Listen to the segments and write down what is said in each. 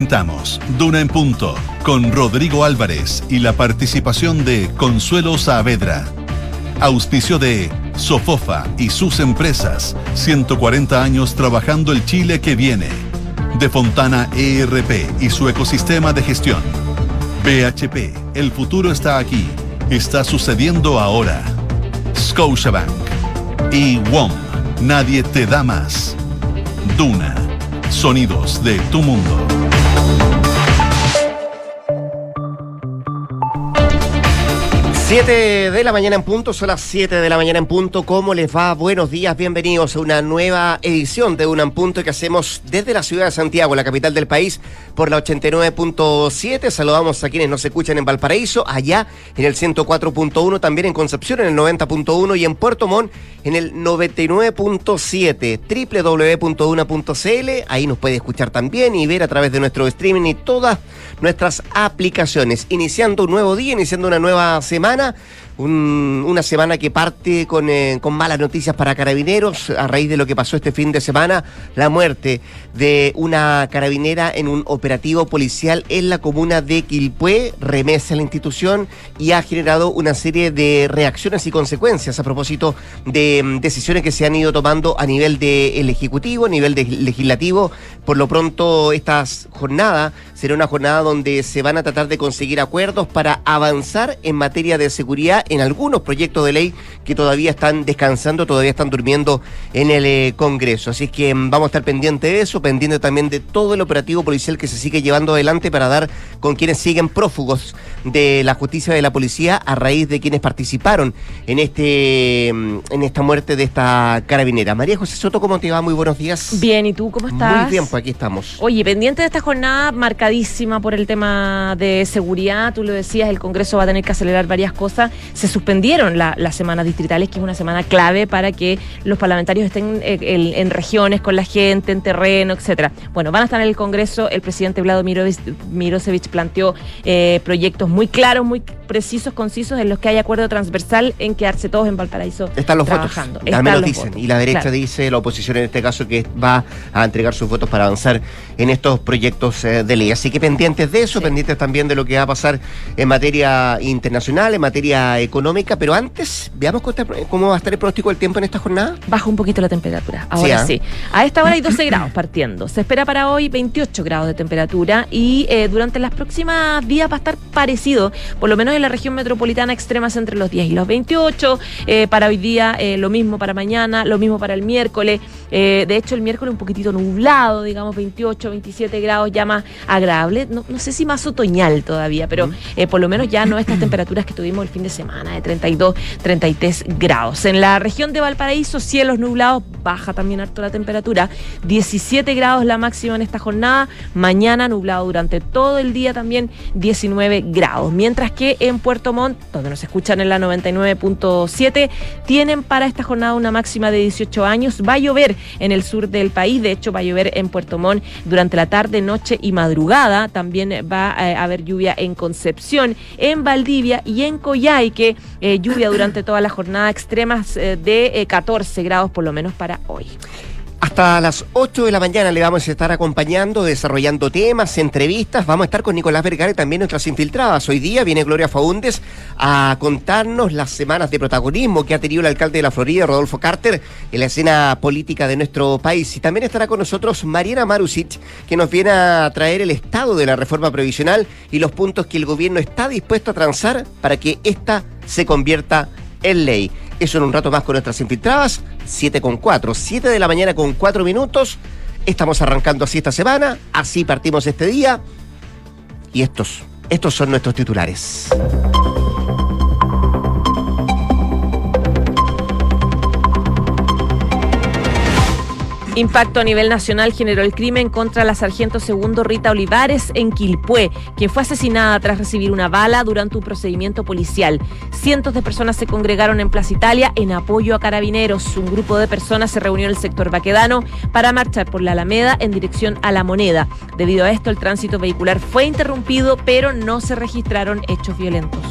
Presentamos Duna en Punto con Rodrigo Álvarez y la participación de Consuelo Saavedra. Auspicio de Sofofa y sus empresas. 140 años trabajando el Chile que viene. De Fontana ERP y su ecosistema de gestión. BHP, el futuro está aquí. Está sucediendo ahora. Scotiabank. Y WOM, nadie te da más. Duna. Sonidos de tu mundo. Thank you. 7 de la mañana en punto, son las 7 de la mañana en punto. ¿Cómo les va? Buenos días, bienvenidos a una nueva edición de Una en Punto que hacemos desde la ciudad de Santiago, la capital del país, por la 89.7. Saludamos a quienes nos escuchan en Valparaíso, allá en el 104.1, también en Concepción en el 90.1 y en Puerto Montt en el 99.7, www.una.cl. Ahí nos puede escuchar también y ver a través de nuestro streaming y todas nuestras aplicaciones. Iniciando un nuevo día, iniciando una nueva semana Nó una semana que parte con, eh, con, malas noticias para carabineros a raíz de lo que pasó este fin de semana, la muerte de una carabinera en un operativo policial en la comuna de Quilpué, remesa la institución y ha generado una serie de reacciones y consecuencias a propósito de mm, decisiones que se han ido tomando a nivel del Ejecutivo, a nivel del Legislativo. Por lo pronto, esta jornada será una jornada donde se van a tratar de conseguir acuerdos para avanzar en materia de seguridad en algunos proyectos de ley que todavía están descansando, todavía están durmiendo en el eh, Congreso. Así que mm, vamos a estar pendientes de eso, pendiente también de todo el operativo policial que se sigue llevando adelante para dar con quienes siguen prófugos de la justicia de la policía a raíz de quienes participaron en este mm, en esta muerte de esta carabinera. María José Soto, ¿cómo te va? Muy buenos días. Bien, ¿y tú cómo estás? Muy bien, pues aquí estamos. Oye, pendiente de esta jornada marcadísima por el tema de seguridad, tú lo decías, el Congreso va a tener que acelerar varias cosas. Se suspendieron las semanas distritales, que es una semana clave para que los parlamentarios estén eh, en, regiones con la gente, en terreno, etcétera. Bueno, van a estar en el Congreso. El presidente Vlado Mirosevich planteó eh, proyectos muy claros, muy precisos, concisos, en los que hay acuerdo transversal en quedarse todos en Valparaíso. Están los trabajando. votos. Al menos dicen. Y la derecha dice, la oposición en este caso, que va a entregar sus votos para avanzar en estos proyectos eh, de ley. Así que pendientes de eso, pendientes también de lo que va a pasar en materia internacional, en materia económica. Pero antes, veamos cómo va a estar el pronóstico del tiempo en esta jornada. Baja un poquito la temperatura. Ahora sí. ¿ah? A esta hora hay 12 grados partiendo. Se espera para hoy 28 grados de temperatura y eh, durante las próximas días va a estar parecido, por lo menos en la región metropolitana extremas entre los 10 y los 28. Eh, para hoy día lo mismo para mañana, lo mismo para el miércoles. de hecho, el miércoles un poquitito nublado, digamos 28, 27 grados ya más agradable. No, sé si más otoñal todavía, pero por lo menos ya no estas temperaturas que tuvimos el fin de semana de 32, 33 grados. En la región de Valparaíso, cielos nublados, baja también harto la temperatura. 17 grados la máxima en esta jornada. Mañana nublado durante todo el día también 19 grados. Mientras que en Puerto Montt, donde nos escuchan en la 99.7, tienen para esta jornada una máxima de 18 años. Va a llover en el sur del país. De hecho, va a llover en Puerto Montt durante la tarde, noche y madrugada. También va a haber lluvia en Concepción, en Valdivia y en Coyhaique. Eh, lluvia durante toda la jornada, extremas eh, de 14 eh, grados por lo menos para hoy. Hasta las 8 de la mañana le vamos a estar acompañando, desarrollando temas, entrevistas. Vamos a estar con Nicolás Vergara y también nuestras infiltradas. Hoy día viene Gloria Faúndes a contarnos las semanas de protagonismo que ha tenido el alcalde de la Florida, Rodolfo Carter, en la escena política de nuestro país. Y también estará con nosotros Mariana Marusic, que nos viene a traer el estado de la reforma previsional y los puntos que el gobierno está dispuesto a transar para que ésta se convierta en ley. Eso en un rato más con nuestras infiltradas. 7 con 4, 7 de la mañana con 4 minutos. Estamos arrancando así esta semana, así partimos este día. Y estos, estos son nuestros titulares. Impacto a nivel nacional generó el crimen contra la sargento segundo Rita Olivares en Quilpué, quien fue asesinada tras recibir una bala durante un procedimiento policial. Cientos de personas se congregaron en Plaza Italia en apoyo a carabineros. Un grupo de personas se reunió en el sector Baquedano para marchar por la Alameda en dirección a la moneda. Debido a esto, el tránsito vehicular fue interrumpido, pero no se registraron hechos violentos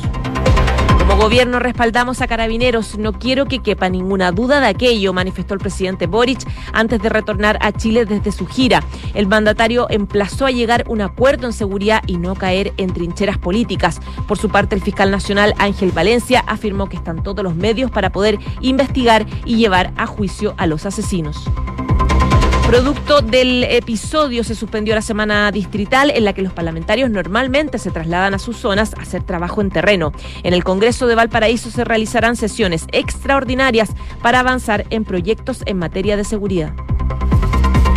Gobierno respaldamos a carabineros. No quiero que quepa ninguna duda de aquello, manifestó el presidente Boric antes de retornar a Chile desde su gira. El mandatario emplazó a llegar un acuerdo en seguridad y no caer en trincheras políticas. Por su parte, el fiscal nacional Ángel Valencia afirmó que están todos los medios para poder investigar y llevar a juicio a los asesinos. Producto del episodio se suspendió la semana distrital en la que los parlamentarios normalmente se trasladan a sus zonas a hacer trabajo en terreno. En el Congreso de Valparaíso se realizarán sesiones extraordinarias para avanzar en proyectos en materia de seguridad.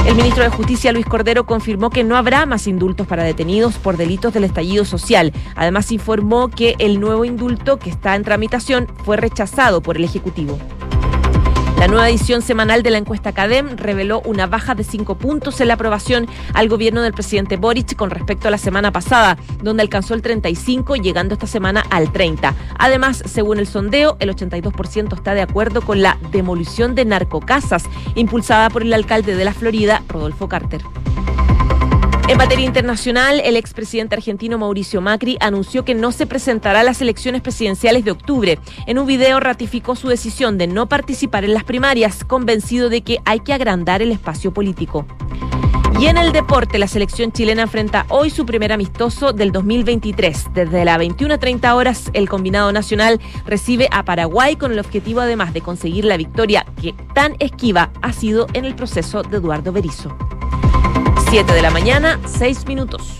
El ministro de Justicia, Luis Cordero, confirmó que no habrá más indultos para detenidos por delitos del estallido social. Además, informó que el nuevo indulto que está en tramitación fue rechazado por el Ejecutivo. La nueva edición semanal de la encuesta CADEM reveló una baja de cinco puntos en la aprobación al gobierno del presidente Boric con respecto a la semana pasada, donde alcanzó el 35, llegando esta semana al 30. Además, según el sondeo, el 82% está de acuerdo con la demolición de narcocasas impulsada por el alcalde de la Florida, Rodolfo Carter. En materia internacional, el expresidente argentino Mauricio Macri anunció que no se presentará a las elecciones presidenciales de octubre. En un video ratificó su decisión de no participar en las primarias, convencido de que hay que agrandar el espacio político. Y en el deporte, la selección chilena enfrenta hoy su primer amistoso del 2023. Desde las 21.30 horas, el combinado nacional recibe a Paraguay con el objetivo además de conseguir la victoria que tan esquiva ha sido en el proceso de Eduardo Berizzo. 7 de la mañana, 6 minutos.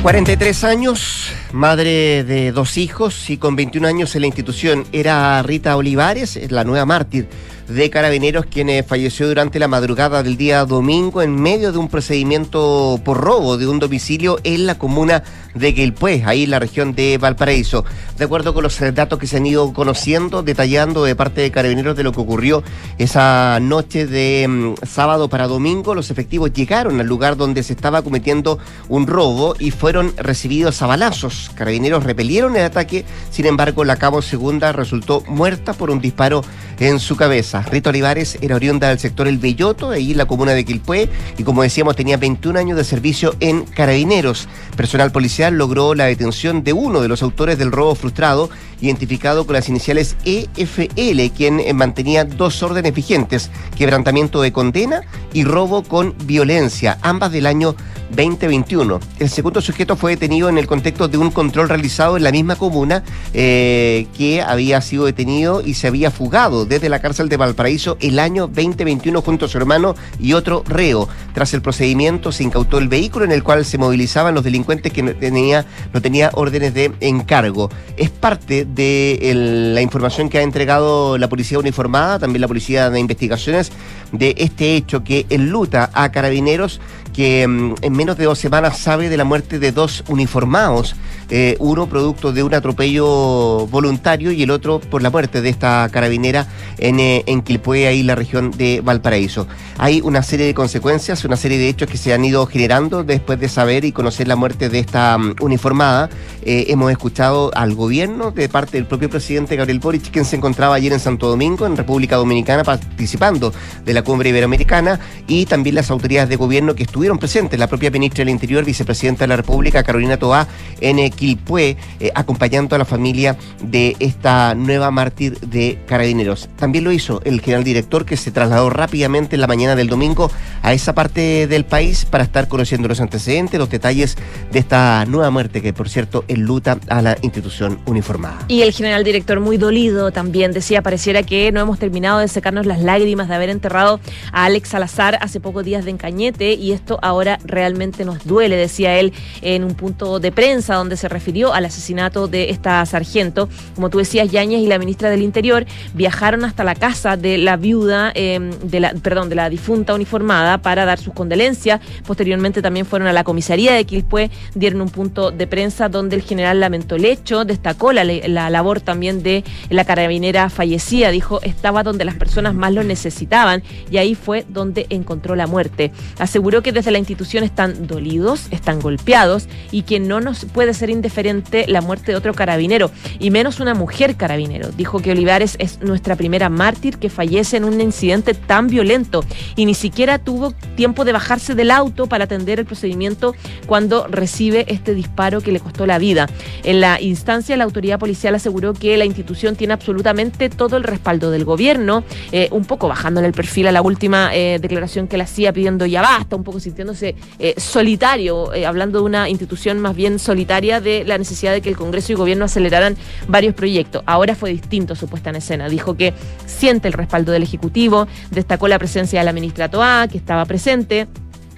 43 años, madre de dos hijos y con 21 años en la institución. Era Rita Olivares, la nueva mártir de Carabineros, quien eh, falleció durante la madrugada del día domingo en medio de un procedimiento por robo de un domicilio en la comuna de Quilpué, ahí en la región de Valparaíso. De acuerdo con los eh, datos que se han ido conociendo, detallando de parte de Carabineros de lo que ocurrió esa noche de mm, sábado para domingo, los efectivos llegaron al lugar donde se estaba cometiendo un robo y fueron recibidos a balazos. Carabineros repelieron el ataque, sin embargo, la cabo segunda resultó muerta por un disparo en su cabeza. Rita Olivares era oriunda del sector El Belloto, ahí en la comuna de Quilpué, y como decíamos tenía 21 años de servicio en Carabineros. Personal policial logró la detención de uno de los autores del robo frustrado, identificado con las iniciales EFL, quien mantenía dos órdenes vigentes, quebrantamiento de condena y robo con violencia, ambas del año 2021. El segundo sujeto fue detenido en el contexto de un control realizado en la misma comuna eh, que había sido detenido y se había fugado desde la cárcel de Valparaíso el año 2021 junto a su hermano y otro reo. Tras el procedimiento se incautó el vehículo en el cual se movilizaban los delincuentes que no tenía, no tenía órdenes de encargo. Es parte de la información que ha entregado la policía uniformada, también la policía de investigaciones, de este hecho que enluta a carabineros que mm, en menos de dos semanas sabe de la muerte de dos uniformados, eh, uno producto de un atropello voluntario y el otro por la muerte de esta carabinera en, eh, en Quilpué, ahí la región de Valparaíso. Hay una serie de consecuencias, una serie de hechos que se han ido generando después de saber y conocer la muerte de esta mm, uniformada. Eh, hemos escuchado al gobierno de parte del propio presidente Gabriel Boric, quien se encontraba ayer en Santo Domingo, en República Dominicana, participando de la cumbre iberoamericana, y también las autoridades de gobierno que estuvieron estuvieron presentes la propia ministra del Interior, vicepresidenta de la República, Carolina Toá, en Quilpué, eh, acompañando a la familia de esta nueva mártir de carabineros. También lo hizo el general director, que se trasladó rápidamente en la mañana del domingo a esa parte del país para estar conociendo los antecedentes, los detalles de esta nueva muerte, que por cierto enluta a la institución uniformada. Y el general director, muy dolido también, decía, pareciera que no hemos terminado de secarnos las lágrimas de haber enterrado a Alex Salazar hace pocos días de Encañete y esto ahora realmente nos duele, decía él en un punto de prensa donde se refirió al asesinato de esta sargento. Como tú decías, Yañez y la ministra del Interior viajaron hasta la casa de la viuda, em, de la, perdón, de la difunta uniformada para dar sus condolencias. Posteriormente también fueron a la comisaría de Quilpué, dieron un punto de prensa donde el general lamentó el hecho, destacó la, la labor también de la carabinera fallecida, dijo, estaba donde las personas más lo necesitaban y ahí fue donde encontró la muerte. Aseguró que de la institución están dolidos, están golpeados y que no nos puede ser indiferente la muerte de otro carabinero, y menos una mujer carabinero. Dijo que Olivares es nuestra primera mártir que fallece en un incidente tan violento y ni siquiera tuvo tiempo de bajarse del auto para atender el procedimiento cuando recibe este disparo que le costó la vida. En la instancia, la autoridad policial aseguró que la institución tiene absolutamente todo el respaldo del gobierno, eh, un poco bajándole el perfil a la última eh, declaración que le hacía pidiendo ya basta, un poco sintiéndose eh, solitario, hablando de una institución más bien solitaria de la necesidad de que el Congreso y gobierno aceleraran varios proyectos. Ahora fue distinto su puesta en escena. Dijo que siente el respaldo del Ejecutivo, destacó la presencia de la ministra Toá, que estaba presente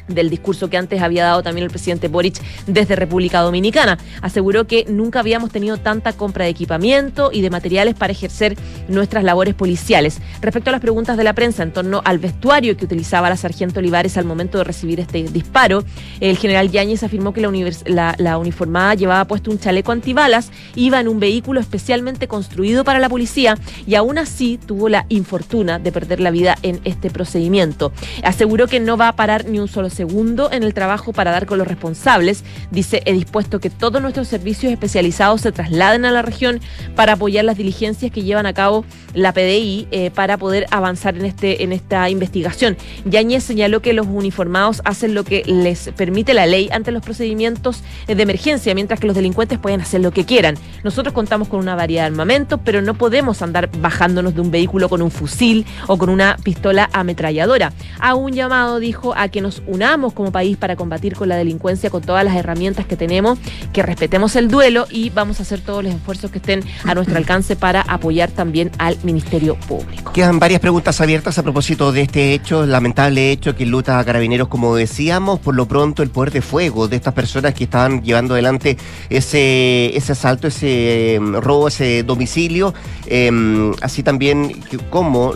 del discurso que antes había dado también el presidente Boric desde República Dominicana. Aseguró que nunca habíamos tenido tanta compra de equipamiento y de materiales para ejercer nuestras labores policiales. Respecto a las preguntas de la prensa en torno al vestuario que utilizaba la sargento Olivares al momento de recibir este disparo, el general Yáñez afirmó que la, la uniformada llevaba puesto un chaleco antibalas, iba en un vehículo especialmente construido para la policía y aún así tuvo la infortuna de perder la vida en este procedimiento. Aseguró que no va a parar ni un solo segundo en el trabajo para dar con los responsables. Dice, he dispuesto que todos nuestros servicios especializados se trasladen a la región para apoyar las diligencias que llevan a cabo la PDI eh, para poder avanzar en, este, en esta investigación. Yañez señaló que los uniformados hacen lo que les permite la ley ante los procedimientos de emergencia, mientras que los delincuentes pueden hacer lo que quieran. Nosotros contamos con una variedad de armamento, pero no podemos andar bajándonos de un vehículo con un fusil o con una pistola ametralladora. A un llamado, dijo, a que nos unamos como país para combatir con la delincuencia con todas las herramientas que tenemos, que respetemos el duelo y vamos a hacer todos los esfuerzos que estén a nuestro alcance para apoyar también al Ministerio Público. Quedan varias preguntas abiertas a propósito de este hecho, lamentable hecho que luta a carabineros, como decíamos, por lo pronto el poder de fuego de estas personas que estaban llevando adelante ese, ese asalto, ese em, robo, ese domicilio, em, así también como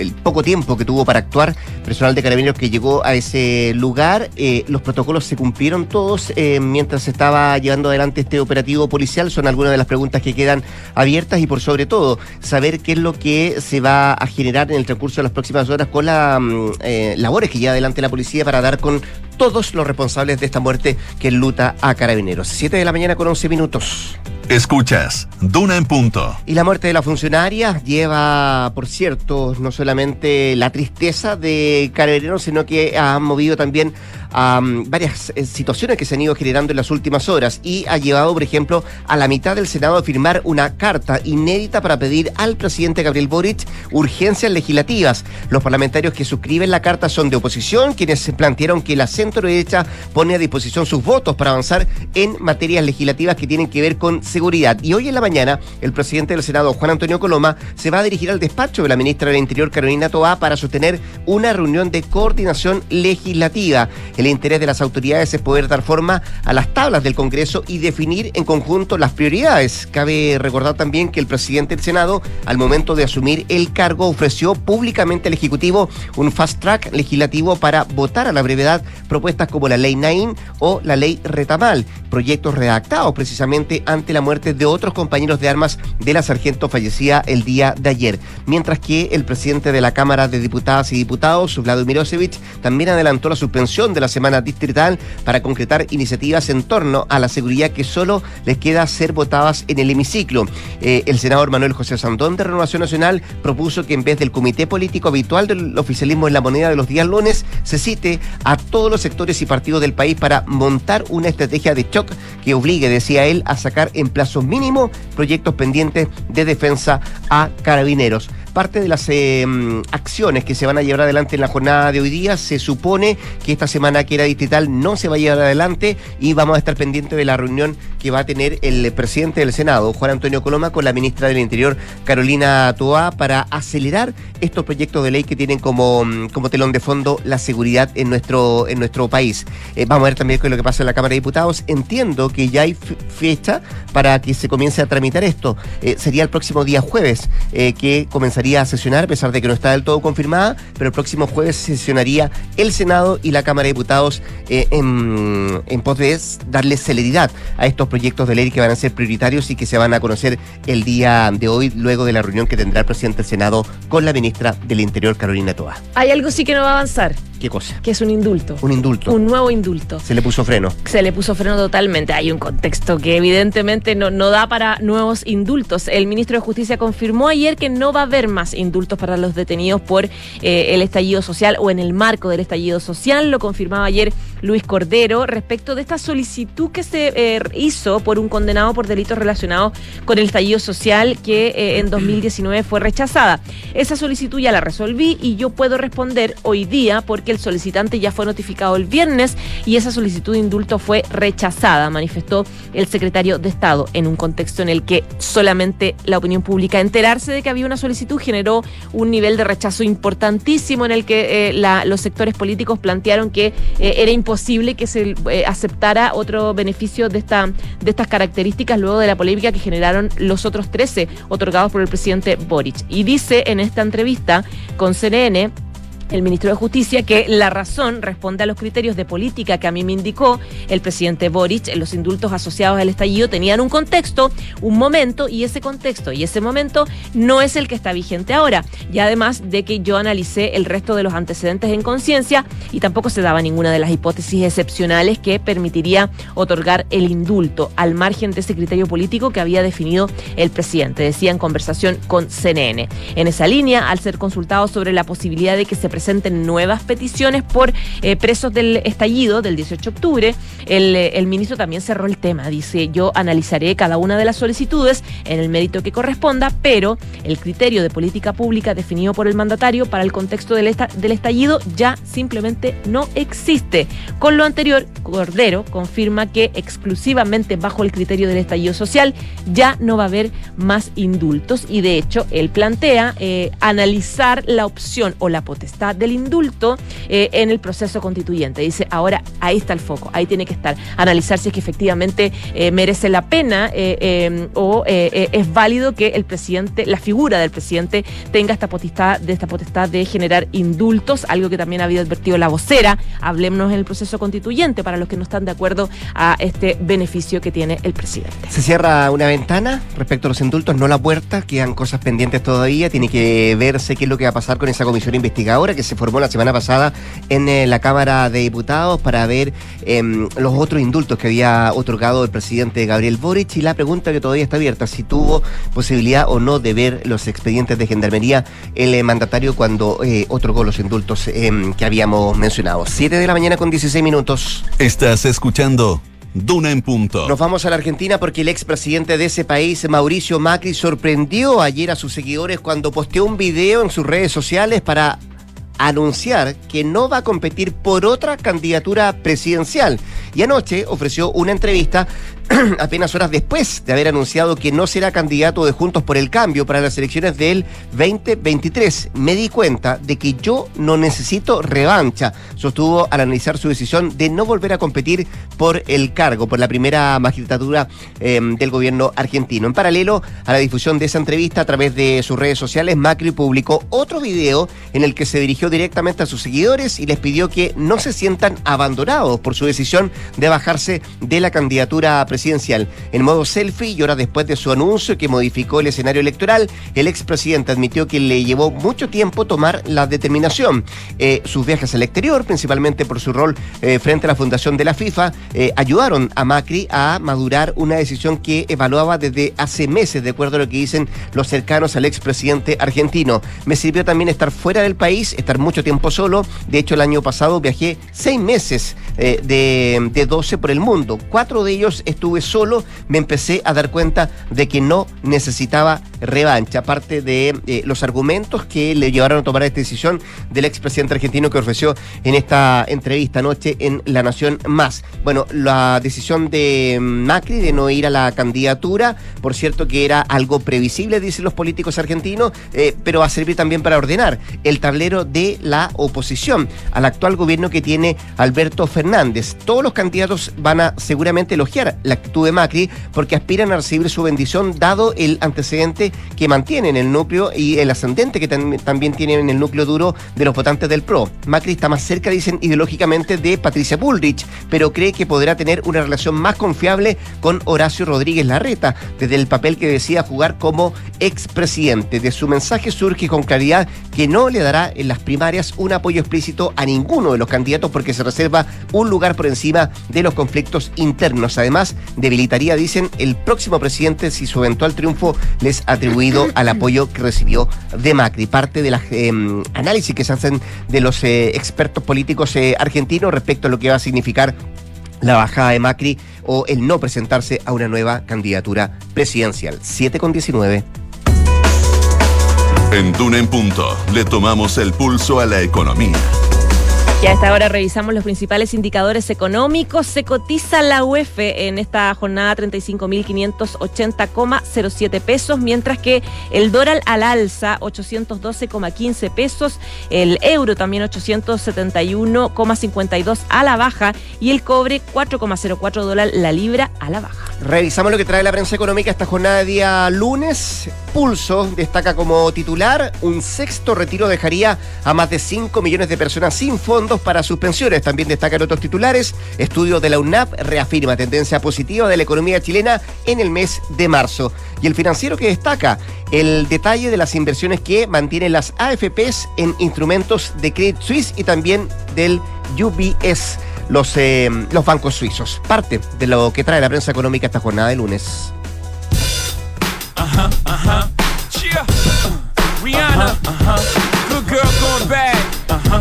el poco tiempo que tuvo para actuar, personal de carabineros que llegó a ese lugar, eh, los protocolos se cumplieron todos eh, mientras se estaba llevando adelante este operativo policial, son algunas de las preguntas que quedan abiertas y por sobre todo saber qué es lo que se va a generar en el transcurso de las próximas horas con las mm, eh, labores que lleva adelante la policía para dar con todos los responsables de esta muerte que luta a carabineros. Siete de la mañana con 11 minutos. Escuchas, Duna en punto. Y la muerte de la funcionaria lleva, por cierto, no solamente la tristeza de Carabineros, sino que ha movido también a varias eh, situaciones que se han ido generando en las últimas horas y ha llevado, por ejemplo, a la mitad del Senado a firmar una carta inédita para pedir al presidente Gabriel Boric urgencias legislativas. Los parlamentarios que suscriben la carta son de oposición, quienes plantearon que la centro derecha pone a disposición sus votos para avanzar en materias legislativas que tienen que ver con seguridad. Y hoy en la mañana, el presidente del Senado, Juan Antonio Coloma, se va a dirigir al despacho de la ministra del Interior, Carolina Toá, para sostener una reunión de coordinación legislativa. El interés de las autoridades es poder dar forma a las tablas del Congreso y definir en conjunto las prioridades. Cabe recordar también que el presidente del Senado, al momento de asumir el cargo, ofreció públicamente al Ejecutivo un fast track legislativo para votar a la brevedad propuestas como la ley Nain o la ley Retamal, proyectos redactados precisamente ante la muerte de otros compañeros de armas de la sargento fallecida el día de ayer. Mientras que el presidente de la Cámara de Diputadas y Diputados, Vladimir Mirosevic, también adelantó la suspensión de la semana distrital para concretar iniciativas en torno a la seguridad que solo les queda ser votadas en el hemiciclo. Eh, el senador Manuel José Sandón de Renovación Nacional propuso que en vez del comité político habitual del oficialismo en la moneda de los días lunes, se cite a todos los sectores y partidos del país para montar una estrategia de shock que obligue, decía él, a sacar en plazo mínimo proyectos pendientes de defensa a carabineros parte de las em, acciones que se van a llevar adelante en la jornada de hoy día. Se supone que esta semana que era distrital no se va a llevar adelante y vamos a estar pendientes de la reunión que va a tener el presidente del Senado, Juan Antonio Coloma, con la ministra del Interior, Carolina Toa, para acelerar estos proyectos de ley que tienen como, como telón de fondo la seguridad en nuestro, en nuestro país. Eh, vamos a ver también con lo que pasa en la Cámara de Diputados. Entiendo que ya hay fecha para que se comience a tramitar esto. Eh, sería el próximo día jueves eh, que comenzaría a sesionar, a pesar de que no está del todo confirmada, pero el próximo jueves sesionaría el Senado y la Cámara de Diputados eh, en, en pos de darle celeridad a estos proyectos de ley que van a ser prioritarios y que se van a conocer el día de hoy, luego de la reunión que tendrá el presidente del Senado con la ministra del Interior, Carolina Toa. Hay algo sí que no va a avanzar ¿Qué cosa? Que es un indulto. Un indulto. Un nuevo indulto. Se le puso freno. Se le puso freno totalmente. Hay un contexto que evidentemente no, no da para nuevos indultos. El ministro de Justicia confirmó ayer que no va a haber más indultos para los detenidos por eh, el estallido social o en el marco del estallido social. Lo confirmaba ayer Luis Cordero respecto de esta solicitud que se eh, hizo por un condenado por delitos relacionados con el estallido social que eh, en 2019 fue rechazada. Esa solicitud ya la resolví y yo puedo responder hoy día porque el solicitante ya fue notificado el viernes y esa solicitud de indulto fue rechazada, manifestó el secretario de Estado, en un contexto en el que solamente la opinión pública enterarse de que había una solicitud generó un nivel de rechazo importantísimo en el que eh, los sectores políticos plantearon que eh, era imposible que se eh, aceptara otro beneficio de, esta, de estas características luego de la polémica que generaron los otros 13 otorgados por el presidente Boric. Y dice en esta entrevista con CNN, el ministro de Justicia que la razón responde a los criterios de política que a mí me indicó el presidente Boric. Los indultos asociados al estallido tenían un contexto, un momento, y ese contexto y ese momento no es el que está vigente ahora. Y además de que yo analicé el resto de los antecedentes en conciencia y tampoco se daba ninguna de las hipótesis excepcionales que permitiría otorgar el indulto al margen de ese criterio político que había definido el presidente, decía en conversación con CNN. En esa línea, al ser consultado sobre la posibilidad de que se presenten nuevas peticiones por eh, presos del estallido del 18 de octubre. El, eh, el ministro también cerró el tema. Dice, yo analizaré cada una de las solicitudes en el mérito que corresponda, pero el criterio de política pública definido por el mandatario para el contexto del, del estallido ya simplemente no existe. Con lo anterior, Cordero confirma que exclusivamente bajo el criterio del estallido social ya no va a haber más indultos y de hecho él plantea eh, analizar la opción o la potestad del indulto eh, en el proceso constituyente. Dice, ahora ahí está el foco, ahí tiene que estar, analizar si es que efectivamente eh, merece la pena eh, em, o es válido que el presidente, la figura del presidente tenga esta potestad de esta potestad de generar indultos, algo que también había advertido la vocera. Hablemoslo en el proceso constituyente para los que no están de acuerdo a este beneficio que tiene el presidente. Se cierra una ventana respecto a los indultos, no la puerta, quedan cosas pendientes todavía, tiene que verse qué es lo que va a pasar con esa comisión investigadora se formó la semana pasada en eh, la Cámara de Diputados para ver em, los otros indultos que había otorgado el presidente Gabriel Boric y la pregunta que todavía está abierta, si tuvo posibilidad o no de ver los expedientes de Gendarmería el eh, mandatario cuando eh, otorgó los indultos em, que habíamos mencionado. Siete de la mañana con 16 minutos. Estás escuchando Duna en punto. Nos vamos a la Argentina porque el expresidente de ese país, Mauricio Macri, sorprendió ayer a sus seguidores cuando posteó un video en sus redes sociales para anunciar que no va a competir por otra candidatura presidencial. Y anoche ofreció una entrevista apenas horas después de haber anunciado que no será candidato de Juntos por el Cambio para las elecciones del 2023. Me di cuenta de que yo no necesito revancha, sostuvo al analizar su decisión de no volver a competir por el cargo, por la primera magistratura em, del gobierno argentino. En paralelo a la difusión de esa entrevista a través de sus redes sociales, Macri publicó otro video en el que se dirigió directamente a sus seguidores y les pidió que no se sientan abandonados por su decisión de bajarse de la candidatura presidencial presidencial. En modo selfie y horas después de su anuncio que modificó el escenario electoral, el expresidente admitió que le llevó mucho tiempo tomar la determinación. Eh, sus viajes al exterior, principalmente por su rol eh, frente a la fundación de la FIFA, eh, ayudaron a Macri a madurar una decisión que evaluaba desde hace meses, de acuerdo a lo que dicen los cercanos al expresidente argentino. Me sirvió también estar fuera del país, estar mucho tiempo solo. De hecho, el año pasado viajé seis meses de, de 12 por el mundo. Cuatro de ellos estuve solo, me empecé a dar cuenta de que no necesitaba revancha, aparte de eh, los argumentos que le llevaron a tomar esta decisión del expresidente argentino que ofreció en esta entrevista anoche en La Nación Más. Bueno, la decisión de Macri de no ir a la candidatura, por cierto que era algo previsible, dicen los políticos argentinos, eh, pero va a servir también para ordenar el tablero de la oposición al actual gobierno que tiene Alberto Fernández. Todos los candidatos van a seguramente elogiar la actitud de Macri porque aspiran a recibir su bendición dado el antecedente que mantiene en el núcleo y el ascendente que también tiene en el núcleo duro de los votantes del PRO. Macri está más cerca, dicen ideológicamente, de Patricia Bullrich, pero cree que podrá tener una relación más confiable con Horacio Rodríguez Larreta, desde el papel que decía jugar como expresidente. De su mensaje surge con claridad que no le dará en las primarias un apoyo explícito a ninguno de los candidatos porque se reserva un lugar por encima de los conflictos internos. Además, debilitaría, dicen, el próximo presidente si su eventual triunfo les ha atribuido al apoyo que recibió de Macri. Parte de las em, análisis que se hacen de los eh, expertos políticos eh, argentinos respecto a lo que va a significar la bajada de Macri o el no presentarse a una nueva candidatura presidencial. 7 con 19. En Duna en Punto le tomamos el pulso a la economía. Y a esta hora revisamos los principales indicadores económicos. Se cotiza la UEF en esta jornada 35.580,07 pesos, mientras que el dólar al alza 812,15 pesos, el euro también 871,52 a la baja y el cobre 4,04 dólares la libra a la baja. Revisamos lo que trae la prensa económica esta jornada de día lunes. Pulso destaca como titular un sexto retiro dejaría a más de 5 millones de personas sin para sus pensiones. También destacan otros titulares. Estudio de la UNAP reafirma tendencia positiva de la economía chilena en el mes de marzo. Y el financiero que destaca el detalle de las inversiones que mantienen las AFPs en instrumentos de Credit Suisse y también del UBS. Los, eh, los bancos suizos. Parte de lo que trae la prensa económica esta jornada de lunes. Ajá, ajá. Rihanna. Good girl going bad.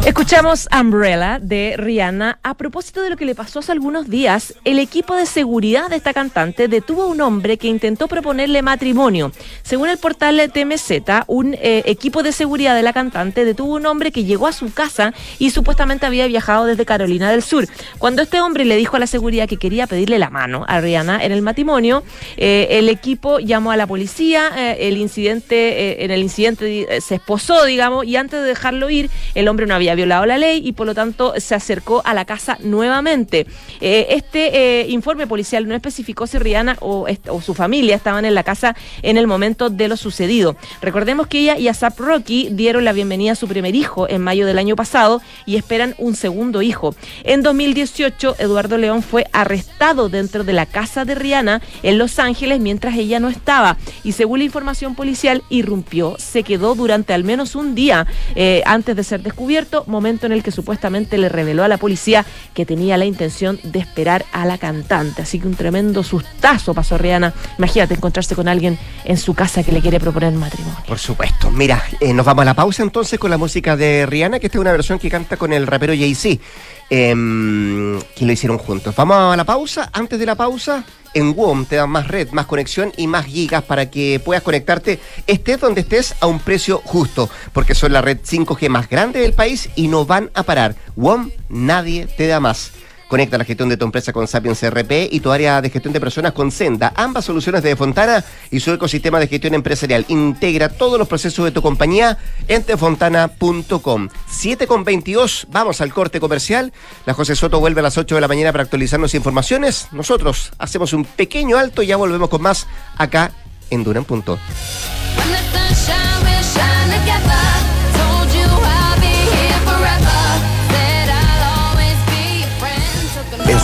Escuchamos Umbrella de Rihanna. A propósito de lo que le pasó hace algunos días, el equipo de seguridad de esta cantante detuvo a un hombre que intentó proponerle matrimonio. Según el portal TMZ, un eh, equipo de seguridad de la cantante detuvo a un hombre que llegó a su casa y supuestamente había viajado desde Carolina del Sur. Cuando este hombre le dijo a la seguridad que quería pedirle la mano a Rihanna en el matrimonio, eh, el equipo llamó a la policía, eh, el incidente, en el incidente se esposó, digamos, y antes de dejarlo ir, el hombre no había violado la ley y por lo tanto se acercó a la casa nuevamente. Eh, este eh, informe policial no especificó si Rihanna o, su familia estaban en la casa en el momento de lo sucedido. Recordemos que ella y Asap Rocky dieron la bienvenida a su primer hijo en mayo del año pasado y esperan un segundo hijo. En 2018, Eduardo León fue arrestado dentro de la casa de Rihanna en Los Ángeles mientras ella no estaba y según la información policial irrumpió, se quedó durante al menos un día eh, antes de ser descubierto, momento en el que supuestamente le reveló a la policía que tenía la intención de esperar a la cantante. Así que un tremendo sustazo pasó Rihanna. Imagínate encontrarse con alguien en su casa que le quiere proponer matrimonio. Por supuesto. Mira, eh, nos vamos a la pausa entonces con la música de Rihanna, que esta es una versión que canta con el rapero Jay-Z, em, que lo hicieron juntos. Vamos a la pausa. Antes de la pausa, en WOM te dan más red, más conexión y más gigas para que puedas conectarte estés donde estés a un precio justo, porque son la red 5G más grande del país y no van a parar. WOM nadie te da más. Conecta la gestión de tu empresa con Sapiens RP y tu área de gestión de personas con Senda. Ambas soluciones de Fontana y su ecosistema de gestión empresarial. Integra todos los procesos de tu compañía en tefontana.com. 7 con 22, vamos al corte comercial. La José Soto vuelve a las 8 de la mañana para actualizarnos informaciones. Nosotros hacemos un pequeño alto y ya volvemos con más acá en Dura Punto.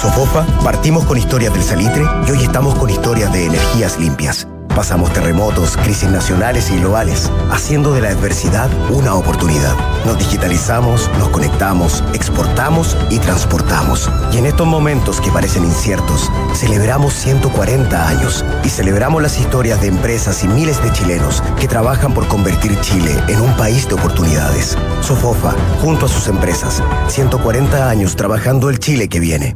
Sofofa partimos con historias del salitre y hoy estamos con historias de energías limpias. Pasamos terremotos, crisis nacionales y globales, haciendo de la adversidad una oportunidad. Nos digitalizamos, nos conectamos, exportamos y transportamos. Y en estos momentos que parecen inciertos, celebramos 140 años y celebramos las historias de empresas y miles de chilenos que trabajan por convertir Chile en un país de oportunidades. Sofofa, junto a sus empresas, 140 años trabajando el Chile que viene.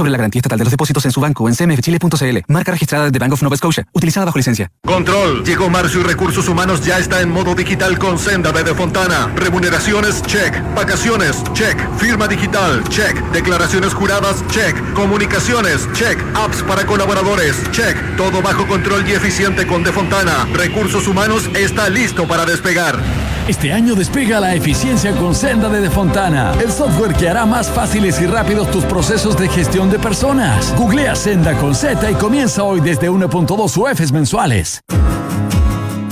sobre la garantía estatal de los depósitos en su banco o en cmfchile.cl. Marca registrada de Bank of Nova Scotia, utilizada bajo licencia. Control. Llegó marzo y recursos humanos ya está en modo digital con Senda de Fontana. Remuneraciones, check. Vacaciones, check. Firma digital, check. Declaraciones juradas, check. Comunicaciones, check. Apps para colaboradores, check. Todo bajo control y eficiente con De Fontana. Recursos humanos está listo para despegar. Este año despega la eficiencia con Senda de De Fontana, el software que hará más fáciles y rápidos tus procesos de gestión de personas. Googlea Senda con Z y comienza hoy desde 1.2 UFs mensuales.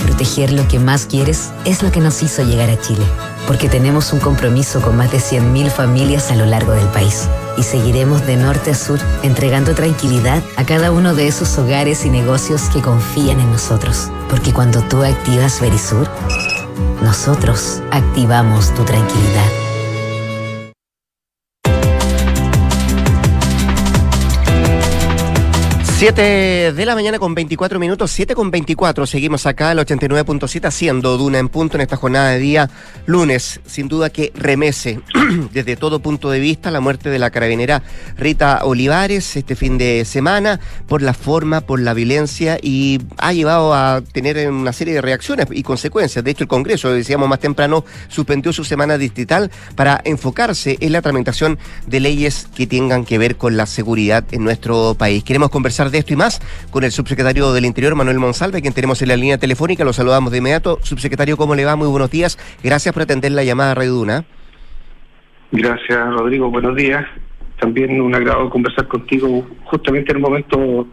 Proteger lo que más quieres es lo que nos hizo llegar a Chile, porque tenemos un compromiso con más de 100.000 familias a lo largo del país y seguiremos de norte a sur entregando tranquilidad a cada uno de esos hogares y negocios que confían en nosotros, porque cuando tú activas Verisur, nosotros activamos tu tranquilidad. 7 de la mañana con 24 minutos, 7 con 24. Seguimos acá al 89.7 haciendo Duna en punto en esta jornada de día lunes. Sin duda que remece desde todo punto de vista la muerte de la carabinera Rita Olivares este fin de semana por la forma, por la violencia y ha llevado a tener una serie de reacciones y consecuencias. De hecho, el Congreso, decíamos más temprano, suspendió su semana distrital para enfocarse en la tramitación de leyes que tengan que ver con la seguridad en nuestro país. Queremos conversar de esto y más con el subsecretario del Interior, Manuel Monsalve, quien tenemos en la línea telefónica. Lo saludamos de inmediato. Subsecretario, ¿cómo le va? Muy buenos días. Gracias por atender la llamada a Radio Duna. Gracias, Rodrigo. Buenos días. También un agrado conversar contigo justamente en un momento